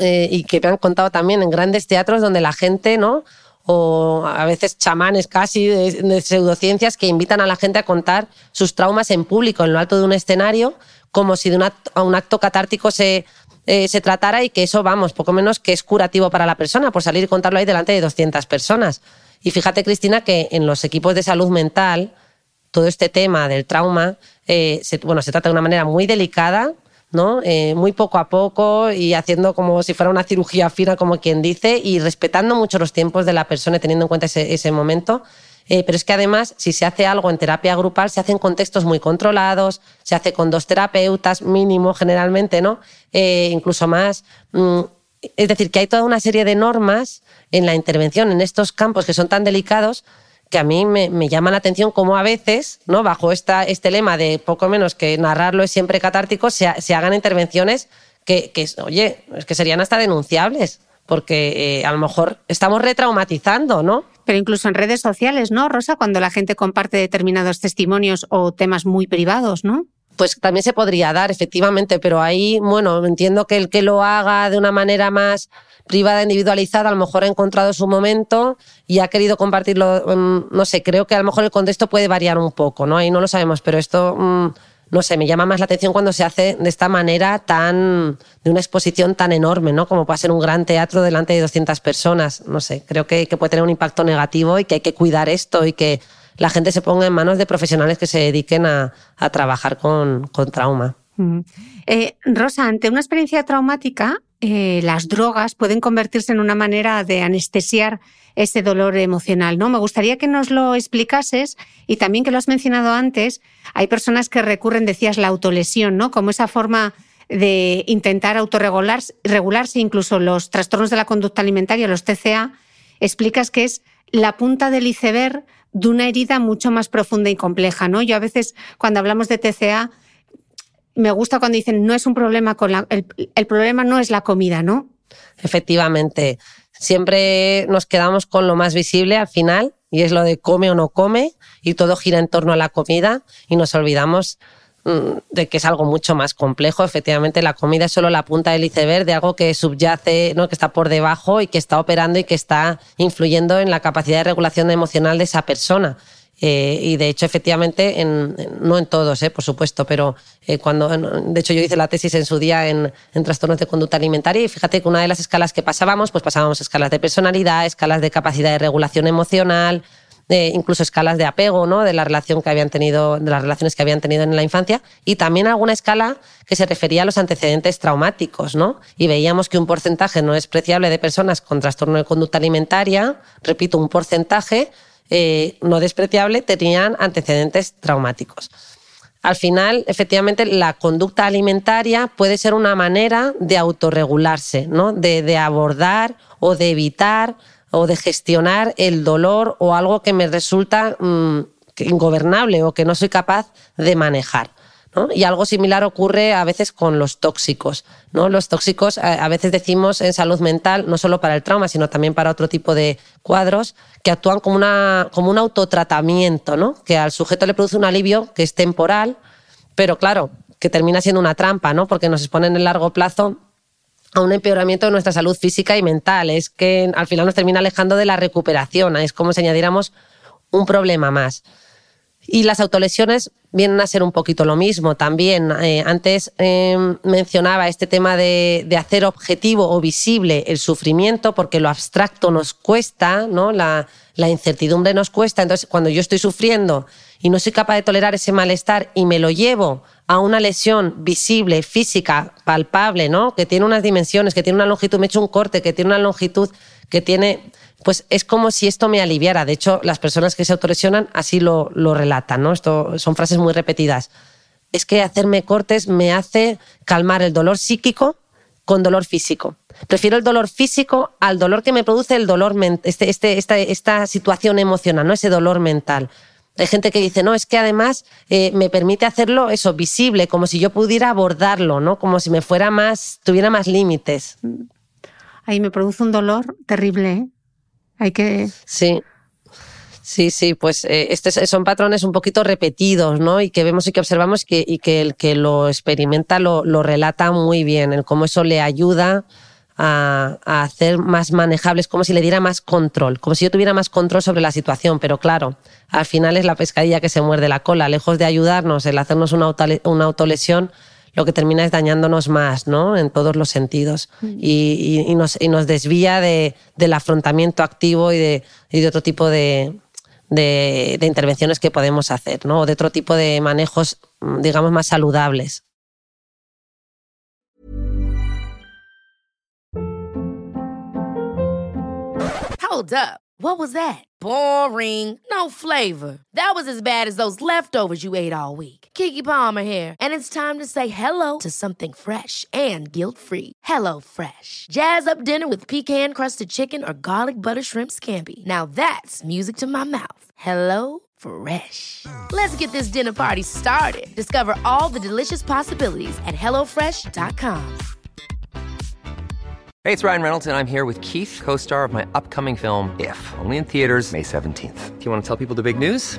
eh, y que me han contado también en grandes teatros donde la gente, ¿no? o a veces chamanes casi de, pseudociencias que invitan a la gente a contar sus traumas en público, en lo alto de un escenario, como si de un acto, un acto catártico se, eh, se tratara y que eso, vamos, poco menos que es curativo para la persona por salir y contarlo ahí delante de 200 personas. Y fíjate, Cristina, que en los equipos de salud mental, todo este tema del trauma, eh, se, bueno, se trata de una manera muy delicada, ¿no? Eh, muy poco a poco y haciendo como si fuera una cirugía fina, como quien dice, y respetando mucho los tiempos de la persona y teniendo en cuenta ese, momento. Eh, pero es que además, si se hace algo en terapia grupal, se hace en contextos muy controlados, se hace con dos terapeutas mínimo generalmente, ¿no? Eh, incluso más. Mm, es decir, que hay toda una serie de normas en la intervención en estos campos que son tan delicados que a mí me, llama la atención cómo a veces, ¿no? bajo esta, este lema de poco menos que narrarlo es siempre catártico, se, hagan intervenciones que, oye, es que serían hasta denunciables, porque eh, a lo mejor estamos retraumatizando, ¿no? Pero incluso en redes sociales, ¿no, Rosa? Cuando la gente comparte determinados testimonios o temas muy privados, ¿no? Pues también se podría dar, efectivamente, pero ahí, bueno, entiendo que el que lo haga de una manera más privada, individualizada, a lo mejor ha encontrado su momento y ha querido compartirlo, mm, no sé, creo que a lo mejor el contexto puede variar un poco, ¿no? Ahí no lo sabemos, pero esto, mm, no sé, me llama más la atención cuando se hace de esta manera tan, de una exposición tan enorme, ¿no? Como puede ser un gran teatro delante de 200 personas, no sé, creo que, puede tener un impacto negativo y que hay que cuidar esto y que la gente se ponga en manos de profesionales que se dediquen a, trabajar con, trauma. Eh, Rosa, ante una experiencia traumática, eh, las drogas pueden convertirse en una manera de anestesiar ese dolor emocional, ¿no? Me gustaría que nos lo explicases y también que lo has mencionado antes, hay personas que recurren, decías, la autolesión, ¿no? Como esa forma de intentar autorregularse, regularse, incluso los trastornos de la conducta alimentaria, los TCA, explicas que es la punta del iceberg de una herida mucho más profunda y compleja, ¿no? Yo a veces cuando hablamos de TCA me gusta cuando dicen no es un problema con la, el, problema no es la comida, ¿no? Efectivamente, siempre nos quedamos con lo más visible al final y es lo de come o no come y todo gira en torno a la comida y nos olvidamos mm, de que es algo mucho más complejo. Efectivamente, la comida es solo la punta del iceberg de algo que subyace, ¿no? que está por debajo y que está operando y que está influyendo en la capacidad de regulación emocional de esa persona. Eh, y de hecho, efectivamente, en, no en todos, eh, por supuesto, pero eh, cuando, de hecho, yo hice la tesis en su día en, trastornos de conducta alimentaria y fíjate que una de las escalas que pasábamos, pues pasábamos escalas de personalidad, escalas de capacidad de regulación emocional, incluso escalas de apego, ¿no? De la relación que habían tenido, de las relaciones que habían tenido en la infancia, y también alguna escala que se refería a los antecedentes traumáticos, ¿no? Y veíamos que un porcentaje no despreciable de personas con trastorno de conducta alimentaria, repito, un porcentaje eh, no despreciable, tenían antecedentes traumáticos. Al final, efectivamente, la conducta alimentaria puede ser una manera de autorregularse, ¿no? de, abordar o de evitar o de gestionar el dolor o algo que me resulta mm, ingobernable o que no soy capaz de manejar. Y algo similar ocurre a veces con los tóxicos. ¿no? Los tóxicos, a veces decimos en salud mental, no solo para el trauma, sino también para otro tipo de cuadros, que actúan como, una, como un autotratamiento, ¿no? que al sujeto le produce un alivio que es temporal, pero claro, que termina siendo una trampa, ¿no? porque nos exponen en el largo plazo a un empeoramiento de nuestra salud física y mental. Es que al final nos termina alejando de la recuperación. Es como si añadiéramos un problema más. Y las autolesiones vienen a ser un poquito lo mismo también. Eh, antes em, mencionaba este tema de, hacer objetivo o visible el sufrimiento, porque lo abstracto nos cuesta, ¿no? La, incertidumbre nos cuesta. Entonces, cuando yo estoy sufriendo y no soy capaz de tolerar ese malestar y me lo llevo a una lesión visible, física, palpable, ¿no? Que tiene unas dimensiones, que tiene una longitud, me he hecho un corte, que tiene una longitud, que tiene pues es como si esto me aliviara. De hecho, las personas que se autolesionan así lo, relatan, ¿no? Esto son frases muy repetidas. Es que hacerme cortes me hace calmar el dolor psíquico con dolor físico. Prefiero el dolor físico al dolor que me produce el dolor este, este, esta, esta situación emocional, ¿no? Ese dolor mental. Hay gente que dice, no, es que además eh, me permite hacerlo eso, visible, como si yo pudiera abordarlo, ¿no? Como si me fuera más, tuviera más límites. Ahí me produce un dolor terrible. ¿eh? Hay que... Sí. Sí, sí, pues eh, este son patrones un poquito repetidos, ¿no? Y que vemos y que observamos que, y que el que lo experimenta lo, lo relata muy bien, el cómo eso le ayuda a, hacer más manejables, como si le diera más control, como si yo tuviera más control sobre la situación. Pero claro, al final es la pescadilla que se muerde la cola. Lejos de ayudarnos el hacernos una autolesión, lo que termina es dañándonos más, ¿no? En todos los sentidos. Mm. Y, nos, nos, desvía de, del afrontamiento activo y de, y de otro tipo de, de, de, intervenciones que podemos hacer, ¿no? O de otro tipo de manejos, digamos, más saludables. Hold up. What was that? Boring. No flavor. That was as bad as those leftovers you ate all week. Kiki Palmer here, and it's time to say hello to something fresh and guilt-free. Hello Fresh. Jazz up dinner with pecan-crusted chicken or garlic butter shrimp scampi. Now that's music to my mouth. Hello Fresh. Let's get this dinner party started. Discover all the delicious possibilities at hellofresh.com. Hey, it's Ryan Reynolds, and I'm here with Keith, co star of my upcoming film, If, only in theaters, May 17th. Do you want to tell people the big news?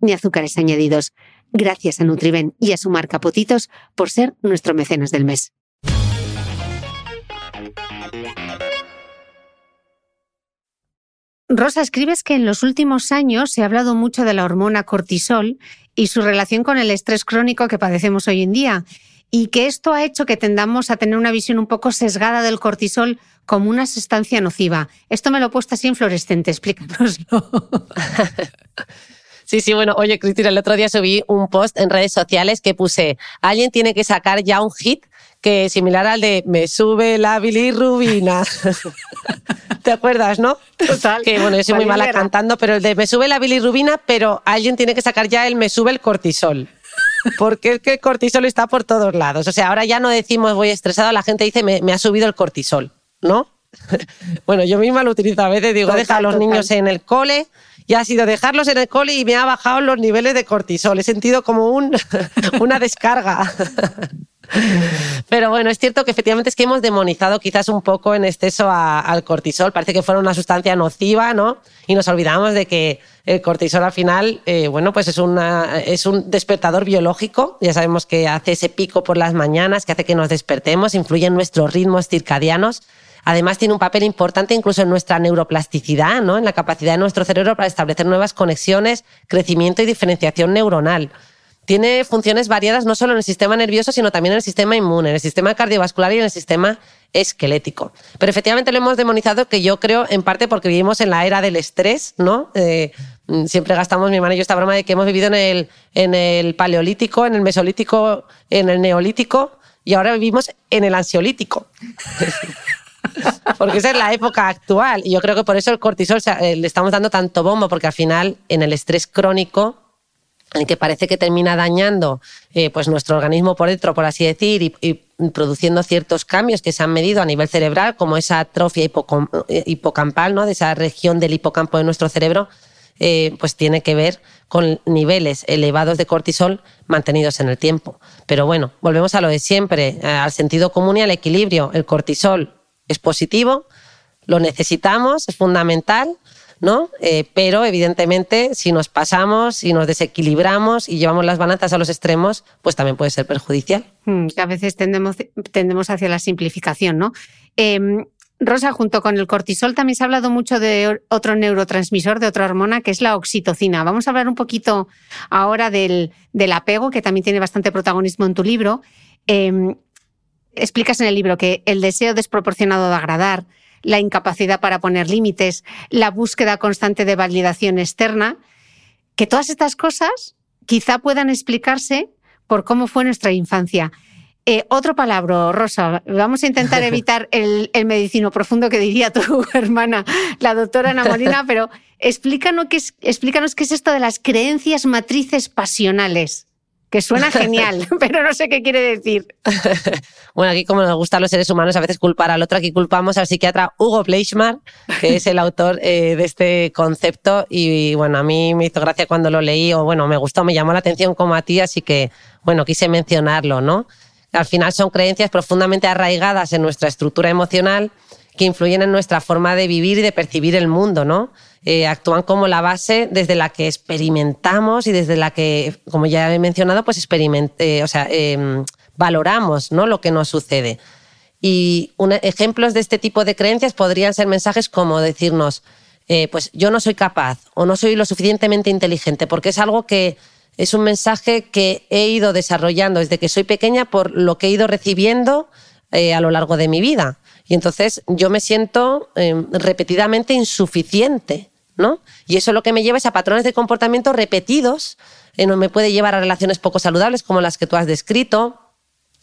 ni azúcares añadidos. Gracias a Nutriben y a su marca Potitos por ser nuestro mecenas del mes. Rosa, escribes que en los últimos años se ha hablado mucho de la hormona cortisol y su relación con el estrés crónico que padecemos hoy en día, y que esto ha hecho que tendamos a tener una visión un poco sesgada del cortisol como una sustancia nociva. Esto me lo he puesto así en fluorescente, explícanoslo. Sí, sí, bueno, oye, Cristina, el otro día subí un post en redes sociales que puse, alguien tiene que sacar ya un hit que es similar al de me sube la bilirrubina. ¿Te acuerdas, no? Total. Que bueno, yo soy muy mala cantando, pero el de me sube la bilirrubina, pero alguien tiene que sacar ya el me sube el cortisol. Porque es que el cortisol está por todos lados. O sea, ahora ya no decimos voy estresado, la gente dice me, me ha subido el cortisol, ¿no? bueno, yo misma lo utilizo a veces, digo, deja a los niños en el cole y ha sido dejarlos en el cole y me ha bajado los niveles de cortisol. He sentido como un, una descarga. Pero bueno, es cierto que efectivamente es que hemos demonizado quizás un poco en exceso al cortisol. Parece que fuera una sustancia nociva, ¿no? Y nos olvidamos de que el cortisol al final, eh, bueno, pues es, una, es un despertador biológico. Ya sabemos que hace ese pico por las mañanas, que hace que nos despertemos, influye en nuestros ritmos circadianos. Además, tiene un papel importante incluso en nuestra neuroplasticidad, ¿no? en la capacidad de nuestro cerebro para establecer nuevas conexiones, crecimiento y diferenciación neuronal. Tiene funciones variadas no solo en el sistema nervioso, sino también en el sistema inmune, en el sistema cardiovascular y en el sistema esquelético. Pero efectivamente lo hemos demonizado, que yo creo en parte porque vivimos en la era del estrés, ¿no? Eh, siempre gastamos, mi hermano y yo, esta broma de que hemos vivido en el, en el paleolítico, en el mesolítico, en el neolítico y ahora vivimos en el ansiolítico. porque esa es la época actual. Y yo creo que por eso el cortisol eh, le estamos dando tanto bombo, porque al final en el estrés crónico, en el que parece que termina dañando eh, pues nuestro organismo por dentro, por así decir, y, produciendo ciertos cambios que se han medido a nivel cerebral, como esa atrofia eh, hipocampal, ¿no? de esa región del hipocampo de nuestro cerebro, pues tiene que ver con niveles elevados de cortisol mantenidos en el tiempo. Pero bueno, volvemos a lo de siempre, al sentido común y al equilibrio. El cortisol es positivo, lo necesitamos, es fundamental, ¿no? Eh, pero evidentemente si nos pasamos, si nos desequilibramos y llevamos las balanzas a los extremos, pues también puede ser perjudicial. Mm, a veces tendemos, tendemos hacia la simplificación, ¿no? Em, Rosa, junto con el cortisol también se ha hablado mucho de otro neurotransmisor, de otra hormona, que es la oxitocina. Vamos a hablar un poquito ahora del, apego, que también tiene bastante protagonismo en tu libro. Em, explicas en el libro que el deseo desproporcionado de agradar, la incapacidad para poner límites, la búsqueda constante de validación externa, que todas estas cosas quizá puedan explicarse por cómo fue nuestra infancia. Eh, otro palabra, Rosa, vamos a intentar evitar el, medicino profundo que diría tu hermana, la doctora Ana Molina, pero explícanos qué, es, explícanos qué es esto de las creencias matrices pasionales que suena genial, pero no sé qué quiere decir. bueno, aquí como nos gusta a los seres humanos a veces culpar al otro, aquí culpamos al psiquiatra Hugo Fleischmann, que es el autor eh, de este concepto y bueno, a mí me hizo gracia cuando lo leí o bueno, me gustó, me llamó la atención como a ti, así que bueno, quise mencionarlo, ¿no? Al final son creencias profundamente arraigadas en nuestra estructura emocional que influyen en nuestra forma de vivir y de percibir el mundo, ¿no? Eh, actúan como la base desde la que experimentamos y desde la que, como ya he mencionado, pues experimente, o sea, em, valoramos ¿no? lo que nos sucede. Y ejemplos de este tipo de creencias podrían ser mensajes como decirnos, eh, pues yo no soy capaz o no soy lo suficientemente inteligente, porque es algo que es un mensaje que he ido desarrollando desde que soy pequeña por lo que he ido recibiendo eh, a lo largo de mi vida. Y entonces yo me siento em, repetidamente insuficiente, ¿no? Y eso lo que me lleva a patrones de comportamiento repetidos, eh, me puede llevar a relaciones poco saludables como las que tú has descrito.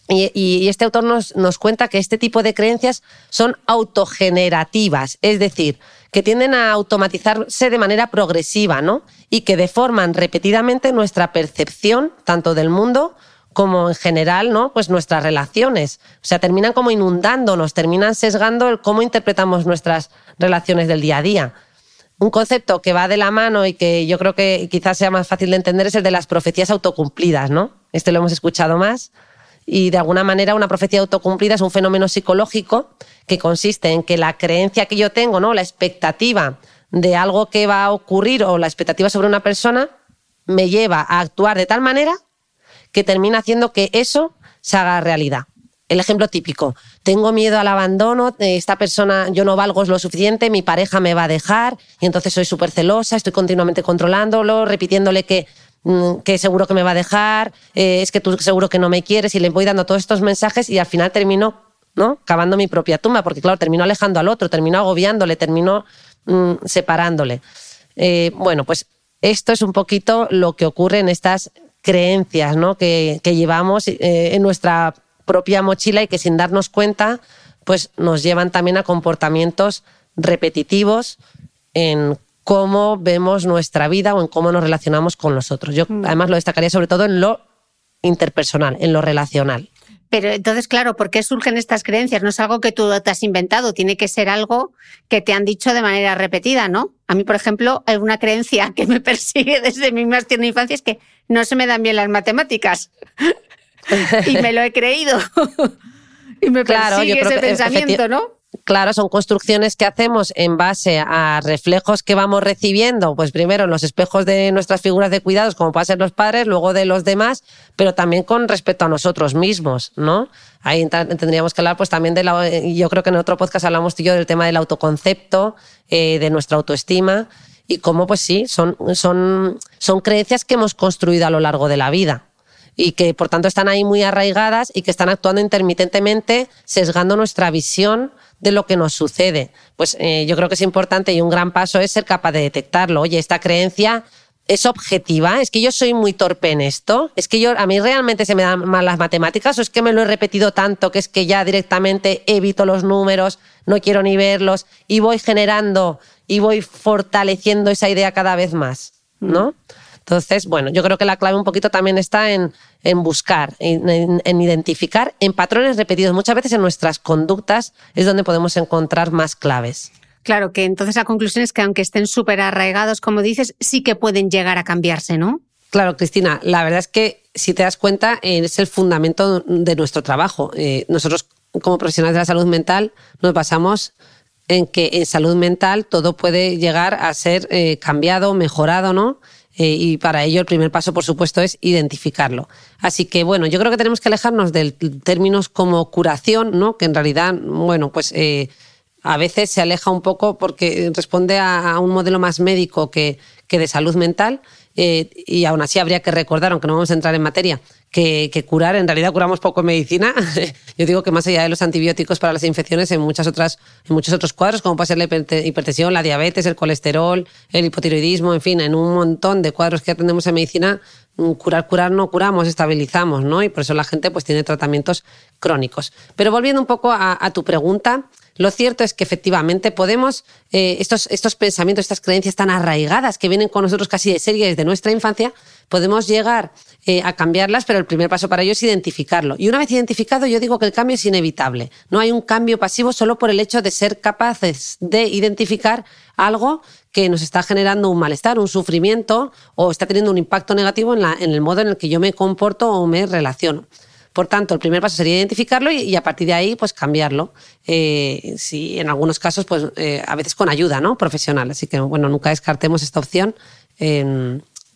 Y, y este autor nos, nos cuenta que este tipo de creencias son autogenerativas, es decir, que tienden a automatizarse de manera progresiva, ¿no? Y que deforman repetidamente nuestra percepción, tanto del mundo como en general, ¿no? Pues nuestras relaciones. O sea, terminan como inundándonos, terminan sesgando cómo interpretamos nuestras relaciones del día a día. Un concepto que va de la mano y que yo creo que quizás sea más fácil de entender es el de las profecías autocumplidas, ¿no? Este lo hemos escuchado más. Y de alguna manera una profecía autocumplida es un fenómeno psicológico que consiste en que la creencia que yo tengo, ¿no? la expectativa de algo que va a ocurrir o la expectativa sobre una persona me lleva a actuar de tal manera que termina haciendo que eso se haga realidad. El ejemplo típico, tengo miedo al abandono, esta persona, yo no valgo lo suficiente, mi pareja me va a dejar y entonces soy súper celosa, estoy continuamente controlándolo, repitiéndole que Mm, que seguro que me va a dejar, eh, es que tú seguro que no me quieres y le voy dando todos estos mensajes y al final termino ¿no? cavando mi propia tumba, porque claro, termino alejando al otro, termino agobiándole, termino mm, separándole. Eh, bueno, pues esto es un poquito lo que ocurre en estas creencias ¿no? que, llevamos eh, en nuestra propia mochila y que sin darnos cuenta pues nos llevan también a comportamientos repetitivos en cómo vemos nuestra vida o en cómo nos relacionamos con los otros. Yo mm. además lo destacaría sobre todo en lo interpersonal, en lo relacional. Pero entonces, claro, ¿por qué surgen estas creencias? No es algo que tú te has inventado, tiene que ser algo que te han dicho de manera repetida, ¿no? A mí, por ejemplo, hay una creencia que me persigue desde mi más tierna infancia es que no se me dan bien las matemáticas. y me lo he creído. y me persigue ese pensamiento, ¿no? Claro, son construcciones que hacemos en base a reflejos que vamos recibiendo, pues primero en los espejos de nuestras figuras de cuidados, como pueden ser los padres, luego de los demás, pero también con respecto a nosotros mismos, ¿no? Ahí tendríamos que hablar, pues también de la. Yo creo que en otro podcast hablamos tú y yo del tema del autoconcepto, eh, de nuestra autoestima y cómo, pues sí, son, son, son creencias que hemos construido a lo largo de la vida y que por tanto están ahí muy arraigadas y que están actuando intermitentemente, sesgando nuestra visión de lo que nos sucede. Pues eh, yo creo que es importante y un gran paso es ser capaz de detectarlo. Oye, esta creencia es objetiva, es que yo soy muy torpe en esto, es que yo a mí realmente se me dan mal las matemáticas o es que me lo he repetido tanto que es que ya directamente evito los números, no quiero ni verlos y voy generando y voy fortaleciendo esa idea cada vez más, ¿no? Mm. Entonces, bueno, yo creo que la clave un poquito también está en, buscar, en, identificar en patrones repetidos. Muchas veces en nuestras conductas es donde podemos encontrar más claves. Claro, que entonces la conclusión es que aunque estén súper arraigados, como dices, sí que pueden llegar a cambiarse, ¿no? Claro, Cristina, la verdad es que si te das cuenta, es el fundamento de nuestro trabajo. Eh, nosotros, como profesionales de la salud mental, nos basamos en que en salud mental todo puede llegar a ser eh, cambiado, mejorado, ¿no? Eh, y para ello el primer paso, por supuesto, es identificarlo. Así que, bueno, yo creo que tenemos que alejarnos de términos como curación, ¿no? que en realidad, bueno, pues eh, a veces se aleja un poco porque responde a, un modelo más médico que, que de salud mental eh, y aún así habría que recordar, aunque no vamos a entrar en materia, que, curar, en realidad curamos poco en medicina. Yo digo que más allá de los antibióticos para las infecciones, en, muchas otras, en muchos otros cuadros, como puede ser la hipertensión, la diabetes, el colesterol, el hipotiroidismo, en fin, en un montón de cuadros que atendemos en medicina, mm, curar, curar no curamos, estabilizamos, ¿no? Y por eso la gente pues tiene tratamientos crónicos. Pero volviendo un poco a tu pregunta, lo cierto es que efectivamente podemos, eh, estos, estos pensamientos, estas creencias tan arraigadas que vienen con nosotros casi de serie desde nuestra infancia, podemos llegar eh, a cambiarlas, pero el primer paso para ello es identificarlo. Y una vez identificado, yo digo que el cambio es inevitable. No hay un cambio pasivo solo por el hecho de ser capaces de identificar algo que nos está generando un malestar, un sufrimiento o está teniendo un impacto negativo en, la, en el modo en el que yo me comporto o me relaciono. Por tanto, el primer paso sería identificarlo y, a partir de ahí, pues cambiarlo. Eh, si en algunos casos, pues eh, a veces con ayuda ¿no? profesional. Así que, bueno, nunca descartemos esta opción.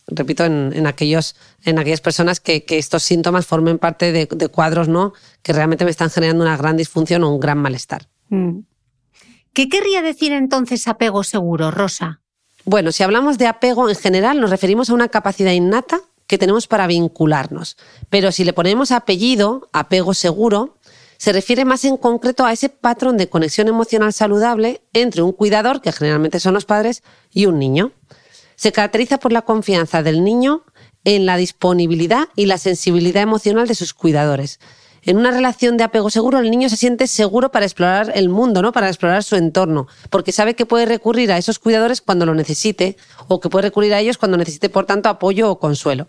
repito, en, aquellos, en aquellas personas que, estos síntomas formen parte de, cuadros ¿no? que realmente me están generando una gran disfunción o un gran malestar. Mm. ¿Qué querría decir entonces apego seguro, Rosa? Bueno, si hablamos de apego en general, nos referimos a una capacidad innata que tenemos para vincularnos. Pero si le ponemos apellido, apego seguro, se refiere más en concreto a ese patrón de conexión emocional saludable entre un cuidador, que generalmente son los padres, y un niño. Se caracteriza por la confianza del niño en la disponibilidad y la sensibilidad emocional de sus cuidadores en una relación de apego seguro, el niño se siente seguro para explorar el mundo, ¿no? Para explorar su entorno, porque sabe que puede recurrir a esos cuidadores cuando lo necesite o que puede recurrir a ellos cuando necesite, por tanto, apoyo o consuelo.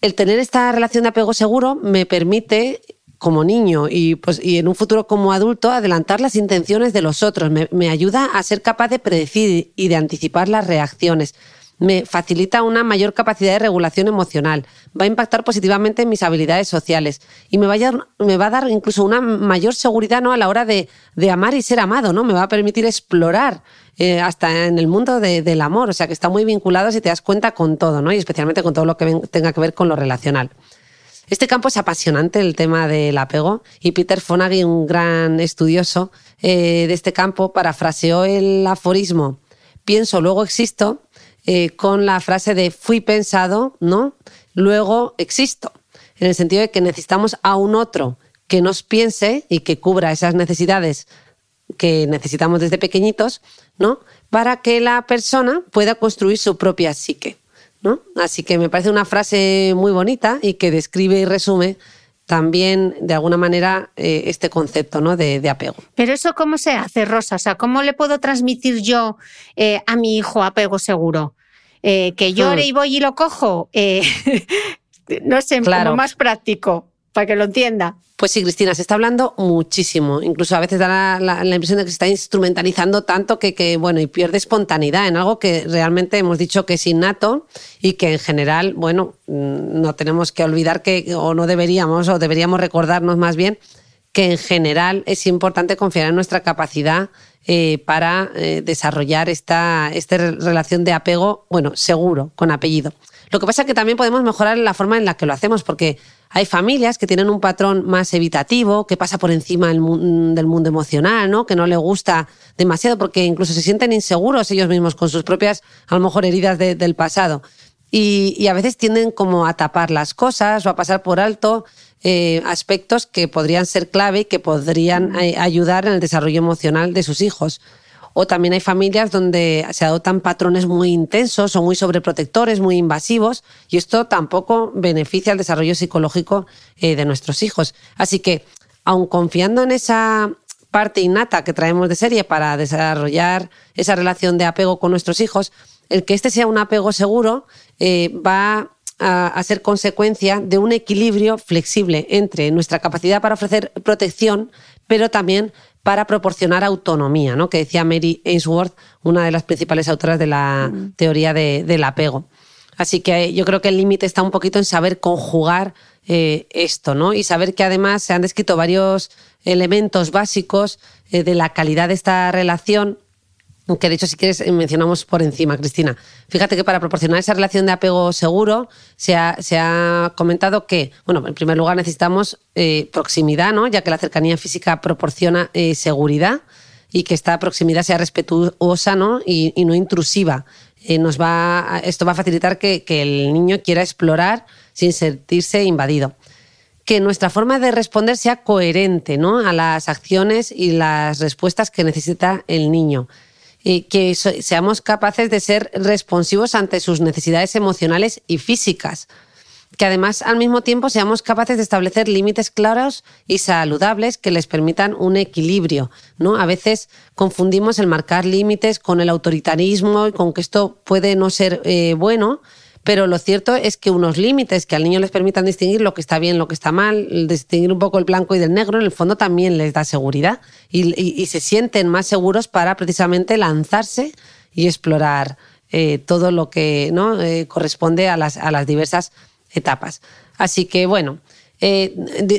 El tener esta relación de apego seguro me permite como niño y, pues, y en un futuro como adulto adelantar las intenciones de los otros, me, me ayuda a ser capaz de predecir y de anticipar las reacciones me facilita una mayor capacidad de regulación emocional, va a impactar positivamente en mis habilidades sociales y me va a, dar incluso una mayor seguridad ¿no? a la hora de, amar y ser amado, ¿no? Me va a permitir explorar eh, hasta en el mundo del amor, o sea que está muy vinculado si te das cuenta con todo, ¿no? Y especialmente con todo lo que tenga que ver con lo relacional. Este campo es apasionante, el tema del apego, y Peter Fonagy, un gran estudioso eh, de este campo, parafraseó el aforismo pienso, luego existo, eh, con la frase de fui pensado, ¿no? Luego existo. En el sentido de que necesitamos a un otro que nos piense y que cubra esas necesidades que necesitamos desde pequeñitos, ¿no? Para que la persona pueda construir su propia psique, ¿no? Así que me parece una frase muy bonita y que describe y resume también de alguna manera eh, este concepto ¿no? de, apego. Pero eso cómo se hace, Rosa? O sea, ¿cómo le puedo transmitir yo eh, a mi hijo apego seguro? Eh, que llore y voy y lo cojo. no sé, claro. más práctico, para que lo entienda. Pues sí, Cristina, se está hablando muchísimo. Incluso a veces da la, impresión de que se está instrumentalizando tanto que, bueno, y pierde espontaneidad en algo que realmente hemos dicho que es innato y que en general, bueno, mm, no tenemos que olvidar que, o no deberíamos, o deberíamos recordarnos más bien, que en general es importante confiar en nuestra capacidad eh, para eh, desarrollar esta, relación de apego, bueno, seguro, con apellido. Lo que pasa es que también podemos mejorar la forma en la que lo hacemos, porque hay familias que tienen un patrón más evitativo, que pasa por encima del, mundo emocional, ¿no? que no le gusta demasiado porque incluso se sienten inseguros ellos mismos con sus propias, a lo mejor, heridas del pasado. Y, a veces tienden como a tapar las cosas o a pasar por alto eh, aspectos que podrían ser clave y que podrían eh, ayudar en el desarrollo emocional de sus hijos. O también hay familias donde se adoptan patrones muy intensos o muy sobreprotectores, muy invasivos, y esto tampoco beneficia al desarrollo psicológico eh, de nuestros hijos. Así que, aun confiando en esa parte innata que traemos de serie para desarrollar esa relación de apego con nuestros hijos, el que este sea un apego seguro eh, va a, ser consecuencia de un equilibrio flexible entre nuestra capacidad para ofrecer protección, pero también para proporcionar autonomía, ¿no? que decía Mary Ainsworth, una de las principales autoras de la teoría del apego. Así que yo creo que el límite está un poquito en saber conjugar eh, esto, ¿no? Y saber que además se han descrito varios elementos básicos eh, de la calidad de esta relación que de hecho si quieres eh, mencionamos por encima, Cristina. Fíjate que para proporcionar esa relación de apego seguro se ha, comentado que, bueno, en primer lugar necesitamos eh, proximidad, ¿no? ya que la cercanía física proporciona eh, seguridad. y que esta proximidad sea respetuosa ¿no? Y, no intrusiva. Eh, nos va, esto va a facilitar que, que el niño quiera explorar sin sentirse invadido que nuestra forma de responder sea coherente ¿no? a las acciones y las respuestas que necesita el niño. Y que seamos capaces de ser responsivos ante sus necesidades emocionales y físicas. Que además al mismo tiempo seamos capaces de establecer límites claros y saludables que les permitan un equilibrio. ¿no? A veces confundimos el marcar límites con el autoritarismo y con que esto puede no ser eh, bueno, pero lo cierto es que unos límites que al niño les permitan distinguir lo que está bien, lo que está mal, distinguir un poco el blanco y del negro, en el fondo también les da seguridad y, se sienten más seguros para precisamente lanzarse y explorar eh, todo lo que ¿no? Eh, corresponde a las, a las diversas etapas. Así que bueno, eh,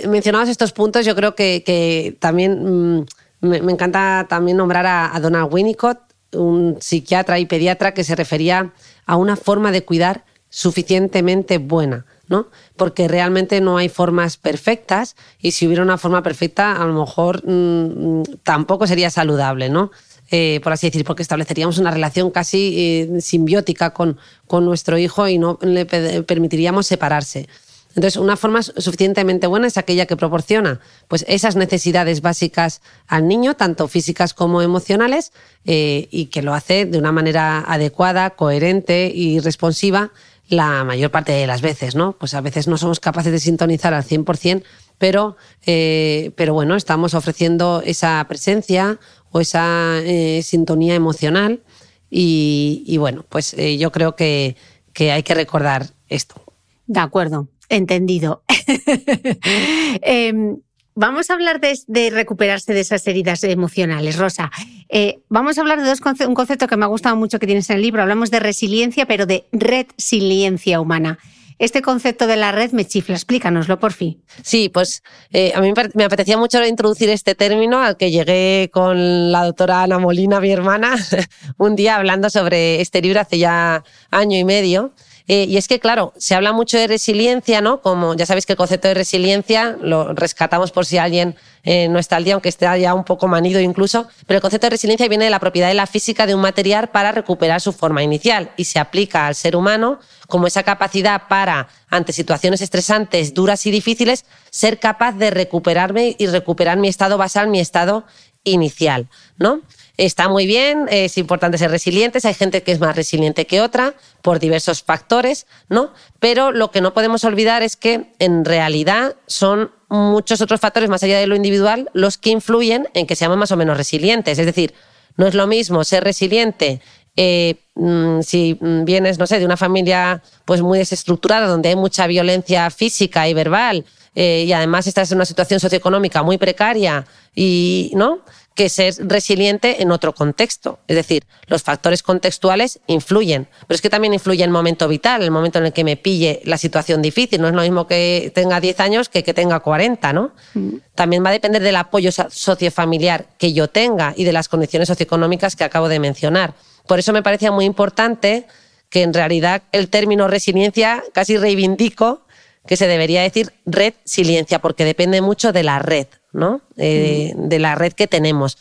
mencionados estos puntos, yo creo que, también mm, me, encanta también nombrar a, a Donald Winnicott, un psiquiatra y pediatra que se refería a una forma de cuidar suficientemente buena, ¿no? Porque realmente no hay formas perfectas y si hubiera una forma perfecta, a lo mejor mm, tampoco sería saludable, ¿no? Eh, por así decir, porque estableceríamos una relación casi eh, simbiótica con, con nuestro hijo y no le permitiríamos separarse. Entonces, una forma suficientemente buena es aquella que proporciona pues, esas necesidades básicas al niño, tanto físicas como emocionales, eh, y que lo hace de una manera adecuada, coherente y responsiva la mayor parte de las veces, ¿no? Pues a veces no somos capaces de sintonizar al 100%, pero, eh, pero bueno, estamos ofreciendo esa presencia o esa eh, sintonía emocional y, bueno, pues eh, yo creo que, que hay que recordar esto. De acuerdo, entendido. Em, Vamos a hablar de, recuperarse de esas heridas emocionales, Rosa. Eh, vamos a hablar de dos un concepto que me ha gustado mucho que tienes en el libro. Hablamos de resiliencia, pero de resiliencia humana. Este concepto de la red me chifla, explícanoslo por fin. Sí, pues eh, a mí me apetecía mucho introducir este término al que llegué con la doctora Ana Molina, mi hermana, un día hablando sobre este libro hace ya año y medio. Eh, y es que, claro, se habla mucho de resiliencia, ¿no? Como ya sabéis que el concepto de resiliencia lo rescatamos por si alguien eh, no está al día, aunque esté ya un poco manido incluso, pero el concepto de resiliencia viene de la propiedad de la física de un material para recuperar su forma inicial y se aplica al ser humano como esa capacidad para, ante situaciones estresantes, duras y difíciles, ser capaz de recuperarme y recuperar mi estado basal, mi estado inicial, ¿no? Está muy bien, es importante ser resilientes, hay gente que es más resiliente que otra por diversos factores, ¿no? Pero lo que no podemos olvidar es que en realidad son muchos otros factores más allá de lo individual los que influyen en que seamos más o menos resilientes. Es decir, no es lo mismo ser resiliente eh, mm, si vienes, no sé, de una familia pues muy desestructurada, donde hay mucha violencia física y verbal, eh, y además estás en una situación socioeconómica muy precaria y no que ser resiliente en otro contexto. Es decir, los factores contextuales influyen, pero es que también influye el momento vital, el momento en el que me pille la situación difícil. No es lo mismo que tenga 10 años que que tenga 40, ¿no? Mm. También va a depender del apoyo sociofamiliar que yo tenga y de las condiciones socioeconómicas que acabo de mencionar. Por eso me parecía muy importante que en realidad el término resiliencia casi reivindico que se debería decir red resiliencia, porque depende mucho de la red. ¿No? Eh, de la red que tenemos.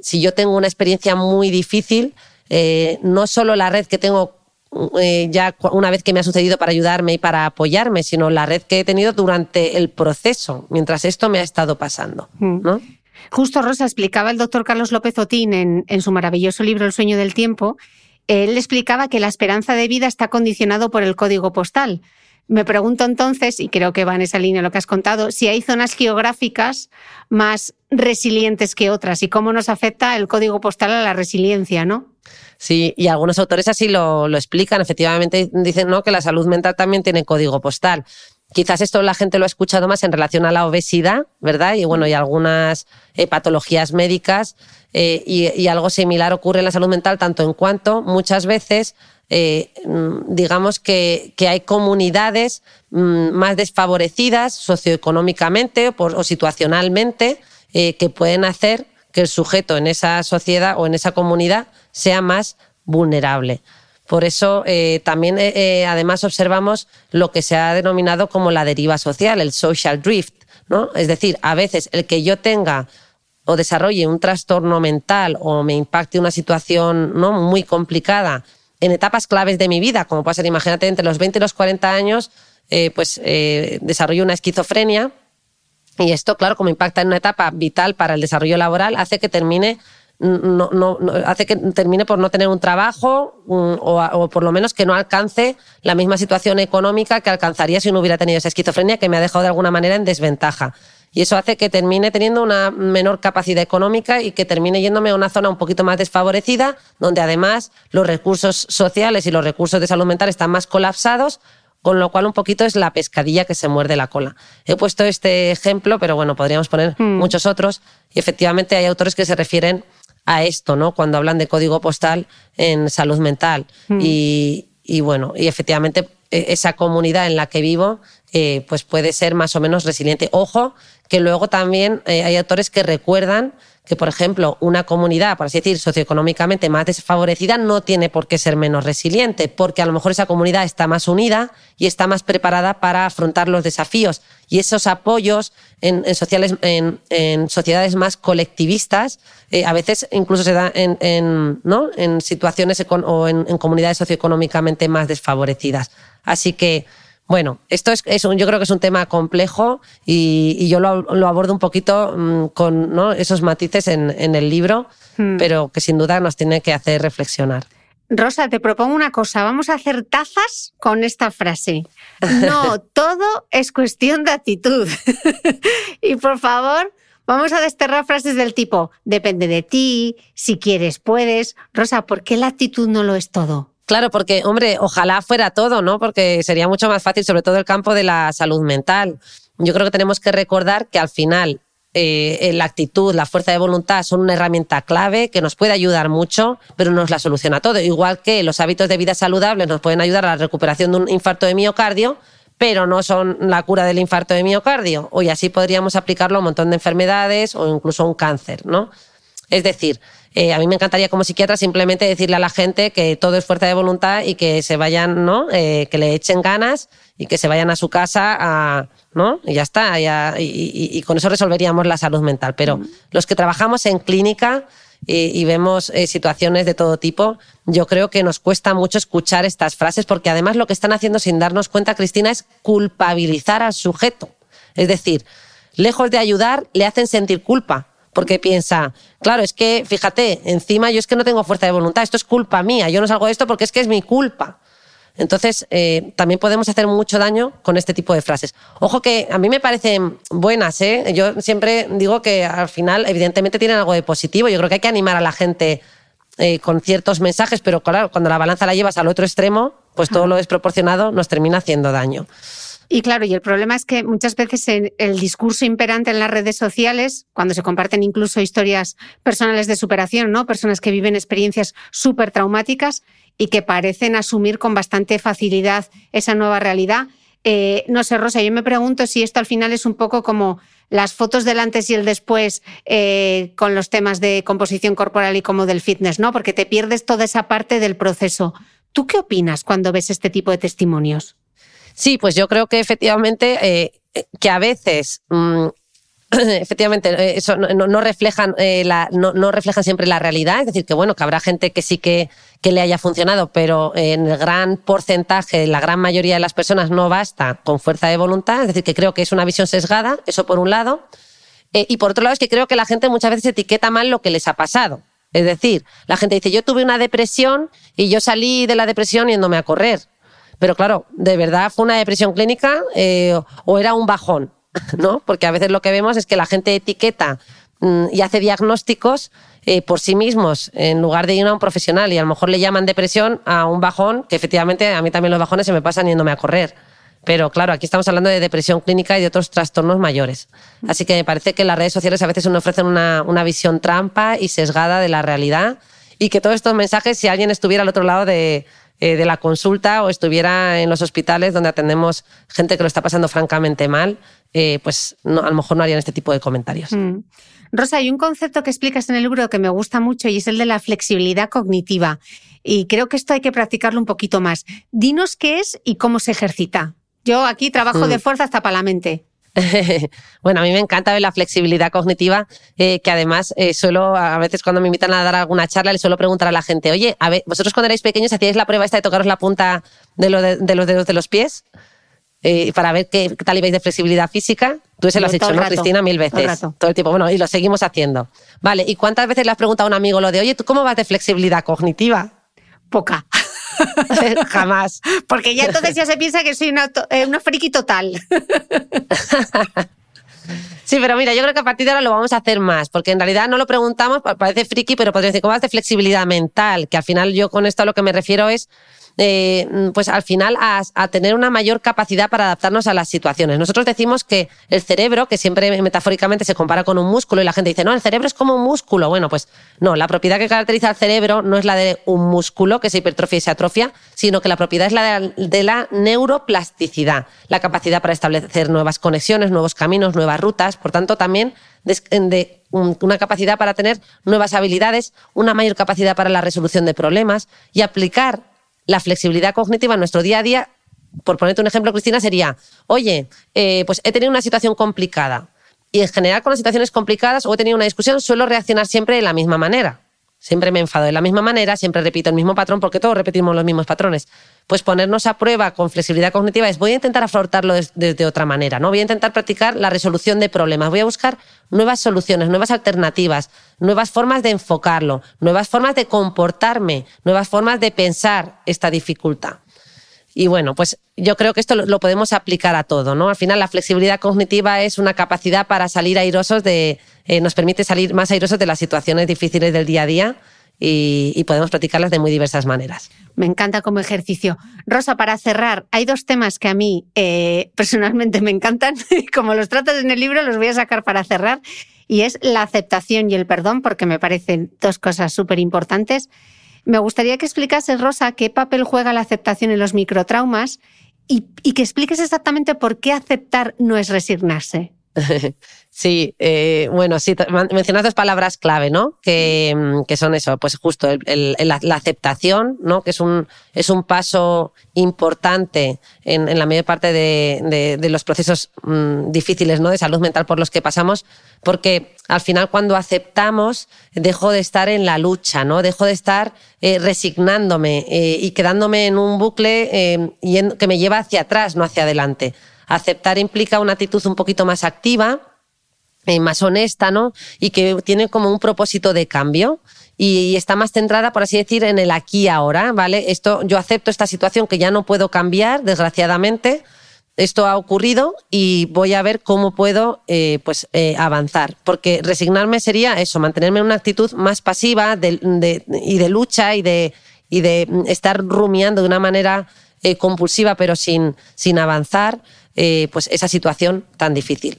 Si yo tengo una experiencia muy difícil, eh, no solo la red que tengo eh, ya una vez que me ha sucedido para ayudarme y para apoyarme, sino la red que he tenido durante el proceso, mientras esto me ha estado pasando. ¿no? Justo Rosa explicaba el doctor Carlos López Otín en, en su maravilloso libro El sueño del tiempo. Él explicaba que la esperanza de vida está condicionado por el código postal. Me pregunto entonces, y creo que va en esa línea lo que has contado, si hay zonas geográficas más resilientes que otras y cómo nos afecta el código postal a la resiliencia, ¿no? Sí, y algunos autores así lo, explican. Efectivamente, dicen ¿no? que la salud mental también tiene código postal. Quizás esto la gente lo ha escuchado más en relación a la obesidad, ¿verdad? Y bueno, y algunas eh, patologías médicas. Eh, y algo similar ocurre en la salud mental, tanto en cuanto muchas veces eh, mm, digamos que, hay comunidades mm, más desfavorecidas socioeconómicamente o, situacionalmente eh, que pueden hacer que el sujeto en esa sociedad o en esa comunidad sea más vulnerable. Por eso eh, también además observamos lo que se ha denominado como la deriva social, el social drift. ¿no? Es decir, a veces el que yo tenga o desarrolle un trastorno mental o me impacte una situación ¿no? muy complicada en etapas claves de mi vida, como puede ser, imagínate, entre los 20 y los 40 años, eh, pues eh, desarrollo una esquizofrenia y esto, claro, como impacta en una etapa vital para el desarrollo laboral, hace que termine no, no, hace que termine por no tener un trabajo o, o, por lo menos que no alcance la misma situación económica que alcanzaría si no hubiera tenido esa esquizofrenia que me ha dejado de alguna manera en desventaja. Y eso hace que termine teniendo una menor capacidad económica y que termine yéndome a una zona un poquito más desfavorecida, donde además los recursos sociales y los recursos de salud mental están más colapsados, con lo cual un poquito es la pescadilla que se muerde la cola. He puesto este ejemplo, pero bueno, podríamos poner hmm. muchos otros. Y efectivamente hay autores que se refieren a esto, ¿no? Cuando hablan de código postal en salud mental. Hmm. Y, y bueno, y efectivamente e, esa comunidad en la que vivo eh, pues puede ser más o menos resiliente. Ojo, que luego también eh, hay autores que recuerdan que, por ejemplo, una comunidad, por así decir, socioeconómicamente más desfavorecida no tiene por qué ser menos resiliente, porque a lo mejor esa comunidad está más unida y está más preparada para afrontar los desafíos. Y esos apoyos en, sociales, en, sociedades más colectivistas eh, a veces incluso se dan en, ¿no? en situaciones o en comunidades socioeconómicamente más desfavorecidas. Así que bueno, esto es, yo creo que es un tema complejo y, yo lo, abordo un poquito mm, con esos matices en, el libro, hmm. pero que sin duda nos tiene que hacer reflexionar. Rosa, te propongo una cosa. Vamos a hacer tazas con esta frase. No, todo es cuestión de actitud. y por favor, vamos a desterrar frases del tipo, depende de ti, si quieres, puedes. Rosa, ¿por qué la actitud no lo es todo? Claro, porque, hombre, ojalá fuera todo, ¿no? Porque sería mucho más fácil, sobre todo el campo de la salud mental. Yo creo que tenemos que recordar que al final eh, la actitud, la fuerza de voluntad son una herramienta clave que nos puede ayudar mucho, pero no nos la soluciona todo. Igual que los hábitos de vida saludables nos pueden ayudar a la recuperación de un infarto de miocardio, pero no son la cura del infarto de miocardio. Hoy así podríamos aplicarlo a un montón de enfermedades o incluso a un cáncer, ¿no? Es decir, eh, a mí me encantaría como psiquiatra simplemente decirle a la gente que todo es fuerza de voluntad y que se vayan, ¿no? Eh, que le echen ganas y que se vayan a su casa a, ¿no? Y ya está. y, con eso resolveríamos la salud mental. Pero los que trabajamos en clínica y, vemos eh, situaciones de todo tipo, yo creo que nos cuesta mucho escuchar estas frases porque además lo que están haciendo sin darnos cuenta, Cristina, es culpabilizar al sujeto. Es decir, lejos de ayudar, le hacen sentir culpa porque piensa, claro, es que, fíjate, encima yo es que no tengo fuerza de voluntad, esto es culpa mía, yo no salgo de esto porque es que es mi culpa. Entonces, eh, también podemos hacer mucho daño con este tipo de frases. Ojo que a mí me parecen buenas, ¿eh? Yo siempre digo que al final, evidentemente, tienen algo de positivo. Yo creo que hay que animar a la gente eh, con ciertos mensajes, pero claro, cuando la balanza la llevas al otro extremo, pues todo lo desproporcionado nos termina haciendo daño. Y claro, y el problema es que muchas veces el discurso imperante en las redes sociales, cuando se comparten incluso historias personales de superación, ¿no? Personas que viven experiencias súper traumáticas y que parecen asumir con bastante facilidad esa nueva realidad. Eh, no sé, Rosa, yo me pregunto si esto al final es un poco como las fotos del antes y el después eh, con los temas de composición corporal y como del fitness, ¿no? Porque te pierdes toda esa parte del proceso. ¿Tú qué opinas cuando ves este tipo de testimonios? Sí, pues yo creo que efectivamente eh, que a veces mm, efectivamente eh, eso no, reflejan eh, no, reflejan siempre la realidad. Es decir que bueno que habrá gente que sí que, que le haya funcionado pero en el gran porcentaje la gran mayoría de las personas no basta con fuerza de voluntad. Es decir que creo que es una visión sesgada eso por un lado. Y por otro lado es que creo que la gente muchas veces etiqueta mal lo que les ha pasado. Es decir la gente dice yo tuve una depresión y yo salí de la depresión yéndome a correr pero claro, ¿de verdad fue una depresión clínica eh, o era un bajón? ¿no? Porque a veces lo que vemos es que la gente etiqueta mm, y hace diagnósticos eh, por sí mismos en lugar de ir a un profesional y a lo mejor le llaman depresión a un bajón, que efectivamente a mí también los bajones se me pasan yéndome a correr. Pero claro, aquí estamos hablando de depresión clínica y de otros trastornos mayores. Así que me parece que las redes sociales a veces nos ofrecen una, una visión trampa y sesgada de la realidad y que todos estos mensajes, si alguien estuviera al otro lado de, eh, de la consulta o estuviera en los hospitales donde atendemos gente que lo está pasando francamente mal, eh, pues no, a lo mejor no harían este tipo de comentarios. Mm. Rosa, hay un concepto que explicas en el libro que me gusta mucho y es el de la flexibilidad cognitiva. Y creo que esto hay que practicarlo un poquito más. Dinos qué es y cómo se ejercita. Yo aquí trabajo mm. de fuerza hasta para la mente. bueno, a mí me encanta ver la flexibilidad cognitiva, eh, que además eh, suelo, a veces cuando me invitan a dar alguna charla, le suelo preguntar a la gente, oye, a ver, vosotros cuando erais pequeños hacíais la prueba esta de tocaros la punta de, de, los dedos de los pies eh, para ver qué, tal ibais de flexibilidad física. Tú se lo has hecho, ¿no, Cristina? Mil veces. Todo el, tiempo. Bueno, y lo seguimos haciendo. Vale, ¿y cuántas veces le has preguntado a un amigo lo de, oye, ¿tú cómo vas de flexibilidad cognitiva? Poca. Jamás. Porque ya entonces ya se piensa que soy una, eh, una friki total. Sí, pero mira, yo creo que a partir de ahora lo vamos a hacer más, porque en realidad no lo preguntamos, parece friki, pero podría decir, ¿cómo vas de flexibilidad mental? Que al final yo con esto a lo que me refiero es eh, pues al final a, tener una mayor capacidad para adaptarnos a las situaciones. Nosotros decimos que el cerebro, que siempre metafóricamente se compara con un músculo y la gente dice, no, el cerebro es como un músculo. Bueno, pues no, la propiedad que caracteriza al cerebro no es la de un músculo que se hipertrofia y se atrofia, sino que la propiedad es la de, la neuroplasticidad, la capacidad para establecer nuevas conexiones, nuevos caminos, nuevas rutas. Por tanto, también de, una capacidad para tener nuevas habilidades, una mayor capacidad para la resolución de problemas y aplicar la flexibilidad cognitiva en nuestro día a día, por ponerte un ejemplo, Cristina, sería, oye, eh, pues he tenido una situación complicada y en general con las situaciones complicadas o he tenido una discusión suelo reaccionar siempre de la misma manera. Siempre me enfado de la misma manera, siempre repito el mismo patrón porque todos repetimos los mismos patrones. Pues ponernos a prueba con flexibilidad cognitiva es voy a intentar afrontarlo de, otra manera, ¿no? Voy a intentar practicar la resolución de problemas, voy a buscar nuevas soluciones, nuevas alternativas, nuevas formas de enfocarlo, nuevas formas de comportarme, nuevas formas de pensar esta dificultad. Y bueno, pues yo creo que esto lo, podemos aplicar a todo, ¿no? Al final la flexibilidad cognitiva es una capacidad para salir airosos de, eh, nos permite salir más airosos de las situaciones difíciles del día a día y, podemos practicarlas de muy diversas maneras. Me encanta como ejercicio. Rosa, para cerrar, hay dos temas que a mí eh, personalmente me encantan y como los tratas en el libro los voy a sacar para cerrar y es la aceptación y el perdón porque me parecen dos cosas súper importantes. Me gustaría que explicases, Rosa, qué papel juega la aceptación en los microtraumas y, y que expliques exactamente por qué aceptar no es resignarse. Sí, eh, bueno, sí, mencionas dos palabras clave, ¿no? Que, mm, que son eso, pues justo la, aceptación, ¿no? Que es un, es un paso importante en, en la mayor parte de, de, los procesos mm, difíciles, ¿no? De salud mental por los que pasamos, porque al final cuando aceptamos, dejo de estar en la lucha, ¿no? Dejo de estar eh, resignándome eh, y quedándome en un bucle que me lleva hacia atrás, no hacia adelante. Aceptar implica una actitud un poquito más activa, eh, más honesta, ¿no? Y que tiene como un propósito de cambio y está más centrada, por así decir, en el aquí y ahora, ¿vale? Esto, yo acepto esta situación que ya no puedo cambiar, desgraciadamente. Esto ha ocurrido y voy a ver cómo puedo eh, pues, eh, avanzar. Porque resignarme sería eso, mantenerme en una actitud más pasiva y de lucha y de, y de estar rumiando de una manera compulsiva pero sin, sin avanzar. Eh, pues esa situación tan difícil.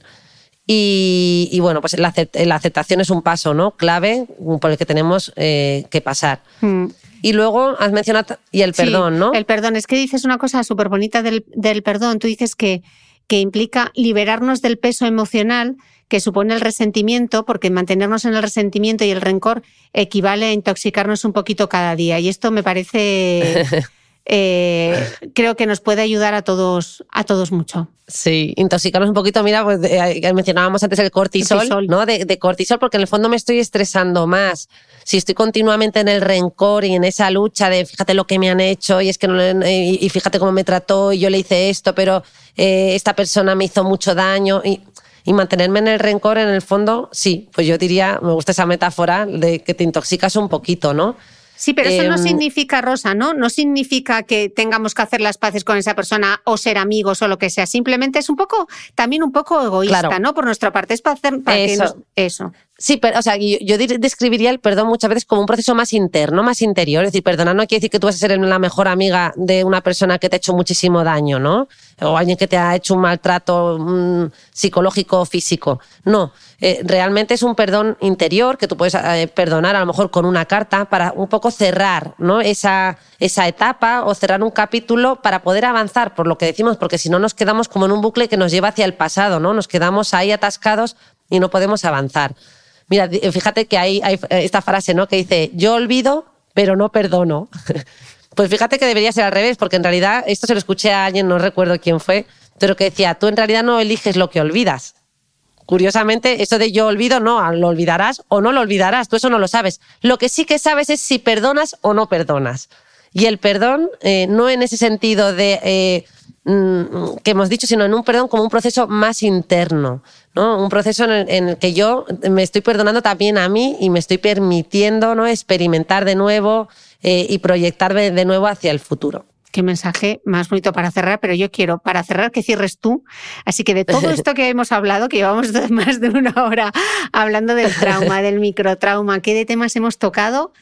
Y, bueno, pues la, aceptación es un paso ¿no? clave por el que tenemos eh, que pasar. Mm. Y luego has mencionado, y el perdón, ¿no? El perdón, es que dices una cosa súper bonita del, perdón. Tú dices que, que implica liberarnos del peso emocional que supone el resentimiento, porque mantenernos en el resentimiento y el rencor equivale a intoxicarnos un poquito cada día. Y esto me parece Eh, creo que nos puede ayudar a todos, a todos mucho. Sí, intoxicarnos un poquito. Mira, pues, eh, mencionábamos antes el cortisol, ¿no? De, cortisol, porque en el fondo me estoy estresando más. Si estoy continuamente en el rencor y en esa lucha de fíjate lo que me han hecho y es que no, y, fíjate cómo me trató y yo le hice esto, pero eh, esta persona me hizo mucho daño y, y mantenerme en el rencor, en el fondo, sí, pues yo diría, me gusta esa metáfora de que te intoxicas un poquito, ¿no? Sí, pero eso no em, significa, Rosa, ¿no? No significa que tengamos que hacer las paces con esa persona o ser amigos o lo que sea. Simplemente es un poco, también un poco egoísta, ¿no? Por nuestra parte. Es para hacer para eso. eso. Sí, pero, o sea, yo, describiría el perdón muchas veces como un proceso más interno, más interior. Es decir, perdonar no quiere decir que tú vas a ser la mejor amiga de una persona que te ha hecho muchísimo daño, ¿no? O alguien que te ha hecho un maltrato mm, psicológico o físico. No, eh, realmente es un perdón interior que tú puedes eh, perdonar a lo mejor con una carta para un poco cerrar, ¿no? Esa, esa etapa o cerrar un capítulo para poder avanzar, por lo que decimos, porque si no nos quedamos como en un bucle que nos lleva hacia el pasado, ¿no? Nos quedamos ahí atascados y no podemos avanzar. Mira, fíjate que hay, hay esta frase, ¿no? Que dice, yo olvido, pero no perdono. pues fíjate que debería ser al revés, porque en realidad esto se lo escuché a alguien, no recuerdo quién fue, pero que decía, tú en realidad no eliges lo que olvidas. Curiosamente, eso de yo olvido, no, lo olvidarás o no lo olvidarás, tú eso no lo sabes. Lo que sí que sabes es si perdonas o no perdonas. Y el perdón, eh, no en ese sentido de eh, mm, que hemos dicho, sino en un perdón como un proceso más interno, ¿no? Un proceso en el, que yo me estoy perdonando también a mí y me estoy permitiendo ¿no? experimentar de nuevo eh, y proyectar de nuevo hacia el futuro qué mensaje más bonito para cerrar, pero yo quiero para cerrar que cierres tú. Así que de todo esto que hemos hablado, que llevamos más de una hora hablando del trauma, del microtrauma, qué de temas hemos tocado,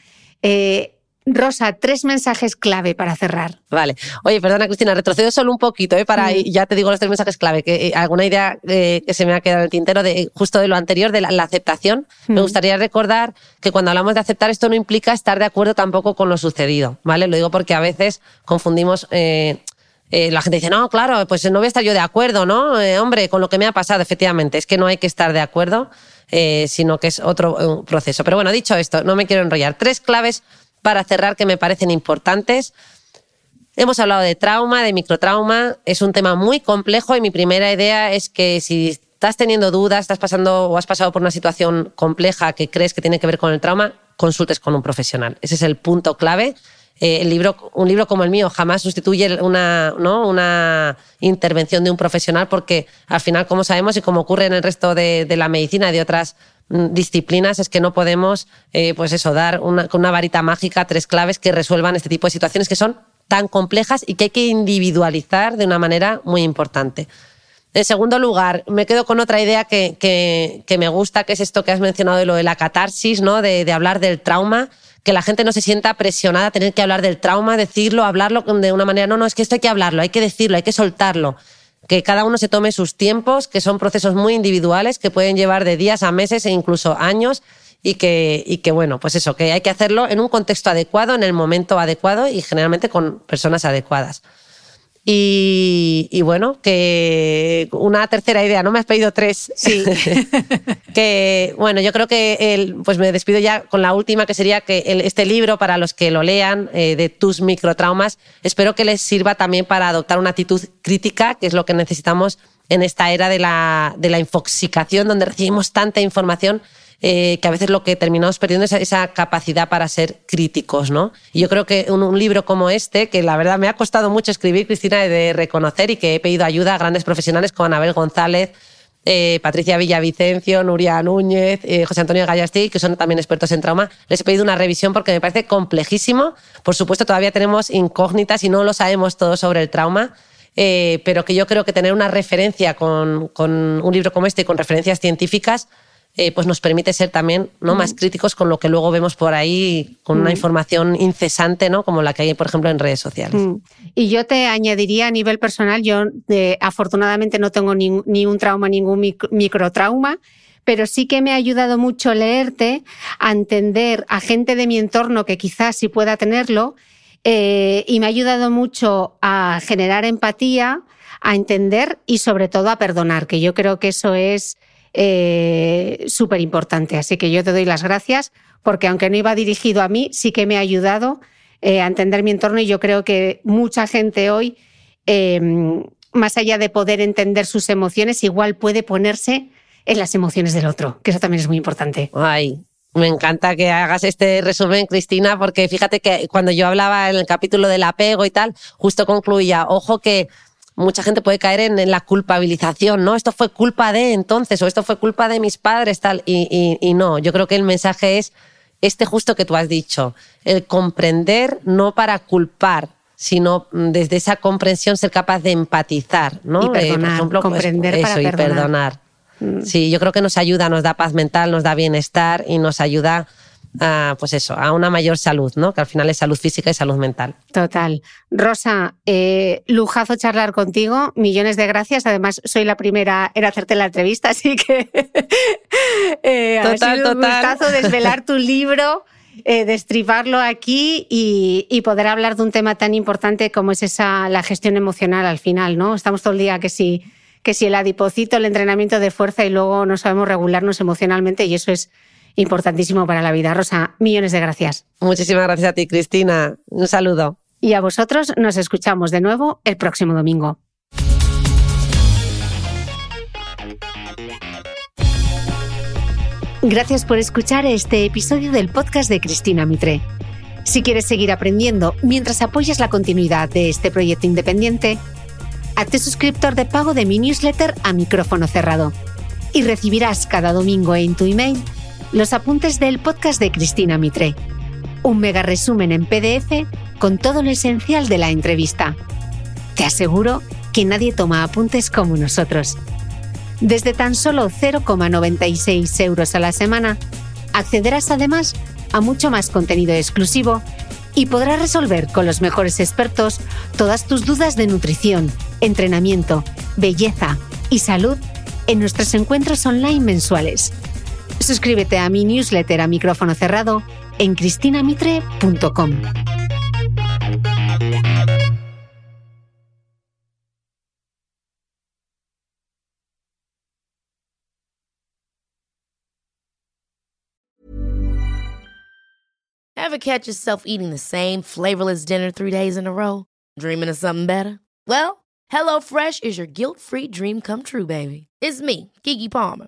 eh, Rosa, tres mensajes clave para cerrar. Vale. Oye, perdona, Cristina, retrocedo solo un poquito, ¿eh? Para, ya te digo los tres mensajes clave, que eh, alguna idea eh, que se me ha quedado en el tintero de justo de lo anterior, de la, aceptación. Me gustaría recordar que cuando hablamos de aceptar, esto no implica estar de acuerdo tampoco con lo sucedido, ¿vale? Lo digo porque a veces confundimos. Eh, la gente dice, no, claro, pues no voy a estar yo de acuerdo, ¿no? hombre, con lo que me ha pasado, efectivamente, es que no hay que estar de acuerdo, sino que es otro proceso. Pero bueno, dicho esto, no me quiero enrollar. Tres claves para cerrar que me parecen importantes. Hemos hablado de trauma, de microtrauma. Es un tema muy complejo y mi primera idea es que si estás teniendo dudas, estás pasando o has pasado por una situación compleja que crees que tiene que ver con el trauma, consultes con un profesional. Ese es el punto clave. Eh, el libro, un libro como el mío jamás sustituye una, ¿no? una intervención de un profesional porque al final, como sabemos y como ocurre en el resto de, de la medicina y de otras disciplinas es que no podemos, eh, pues eso, dar una, con una varita mágica tres claves que resuelvan este tipo de situaciones que son tan complejas y que hay que individualizar de una manera muy importante. En segundo lugar, me quedo con otra idea que, que, me gusta, que es esto que has mencionado de lo de la catarsis, ¿no? de, de hablar del trauma que la gente no se sienta presionada a tener que hablar del trauma, decirlo, hablarlo de una manera, no, no, es que esto hay que hablarlo, hay que decirlo, hay que soltarlo que cada uno se tome sus tiempos, que son procesos muy individuales, que pueden llevar de días a meses e incluso años, y que, y que, bueno, pues eso, que hay que hacerlo en un contexto adecuado, en el momento adecuado y generalmente con personas adecuadas. Y, bueno, que una tercera idea, no me has pedido tres. Sí. que bueno, yo creo que el, pues me despido ya con la última, que sería que este libro, para los que lo lean, eh, de tus microtraumas, espero que les sirva también para adoptar una actitud crítica, que es lo que necesitamos en esta era de la, de la infoxicación, donde recibimos tanta información eh, que a veces lo que terminamos perdiendo es esa capacidad para ser críticos, ¿no? Y yo creo que un, libro como este, que la verdad me ha costado mucho escribir, Cristina, de reconocer y que he pedido ayuda a grandes profesionales como Anabel González, eh, Patricia Villavicencio, Nuria Núñez, eh, José Antonio Gallastí, que son también expertos en trauma. Les he pedido una revisión porque me parece complejísimo. Por supuesto, todavía tenemos incógnitas y no lo sabemos todo sobre el trauma. pero que yo creo que tener una referencia con, con un libro como este y con referencias científicas eh, pues nos permite ser también ¿no? más críticos con lo que luego vemos por ahí, con una información incesante, ¿no? como la que hay, por ejemplo, en redes sociales. Y yo te añadiría a nivel personal, yo afortunadamente no tengo ni, un trauma, ningún microtrauma, pero sí que me ha ayudado mucho leerte a entender a gente de mi entorno que quizás sí pueda tenerlo, eh, y me ha ayudado mucho a generar empatía, a entender y sobre todo a perdonar, que yo creo que eso es eh, súper importante. Así que yo te doy las gracias porque aunque no iba dirigido a mí, sí que me ha ayudado eh, a entender mi entorno y yo creo que mucha gente hoy, em, más allá de poder entender sus emociones, igual puede ponerse en las emociones del otro, que eso también es muy importante. Ay, me encanta que hagas este resumen, Cristina, porque fíjate que cuando yo hablaba en el capítulo del apego y tal, justo concluía, ojo que mucha gente puede caer en, la culpabilización, ¿no? Esto fue culpa de entonces o esto fue culpa de mis padres, tal. Y, y, no, yo creo que el mensaje es este justo que tú has dicho, el comprender no para culpar, sino desde esa comprensión ser capaz de empatizar, ¿no? Y perdonar, por ejemplo, pues, comprender eso, y perdonar. Mm. Sí, yo creo que nos ayuda, nos da paz mental, nos da bienestar y nos ayuda a, pues eso, a una mayor salud, ¿no? Que al final es salud física y salud mental. Total. Rosa, eh, lujazo charlar contigo, millones de gracias. Además, soy la primera en hacerte la entrevista, así que eh, total, ha un gustazo desvelar tu libro. Eh, destribarlo aquí y, y, poder hablar de un tema tan importante como es esa la gestión emocional al final, ¿no? Estamos todo el día que si, que si el adipocito, el entrenamiento de fuerza y luego no sabemos regularnos emocionalmente y eso es importantísimo para la vida. Rosa, millones de gracias. Muchísimas gracias a ti, Cristina. Un saludo. Y a vosotros nos escuchamos de nuevo el próximo domingo. Gracias por escuchar este episodio del podcast de Cristina Mitre. Si quieres seguir aprendiendo mientras apoyas la continuidad de este proyecto independiente, hazte suscriptor de pago de mi newsletter a micrófono cerrado y recibirás cada domingo en tu email los apuntes del podcast de Cristina Mitre. Un mega resumen en PDF con todo lo esencial de la entrevista. Te aseguro que nadie toma apuntes como nosotros. Desde tan solo 0,96 euros a la semana, accederás además a mucho más contenido exclusivo y podrás resolver con los mejores expertos todas tus dudas de nutrición, entrenamiento, belleza y salud en nuestros encuentros online mensuales. Suscríbete a mi newsletter a micrófono cerrado en cristinamitre.com. Ever catch yourself eating the same flavorless dinner three days in a row? Dreaming of something better? Well, HelloFresh is your guilt-free dream come true, baby. It's me, Kiki Palmer.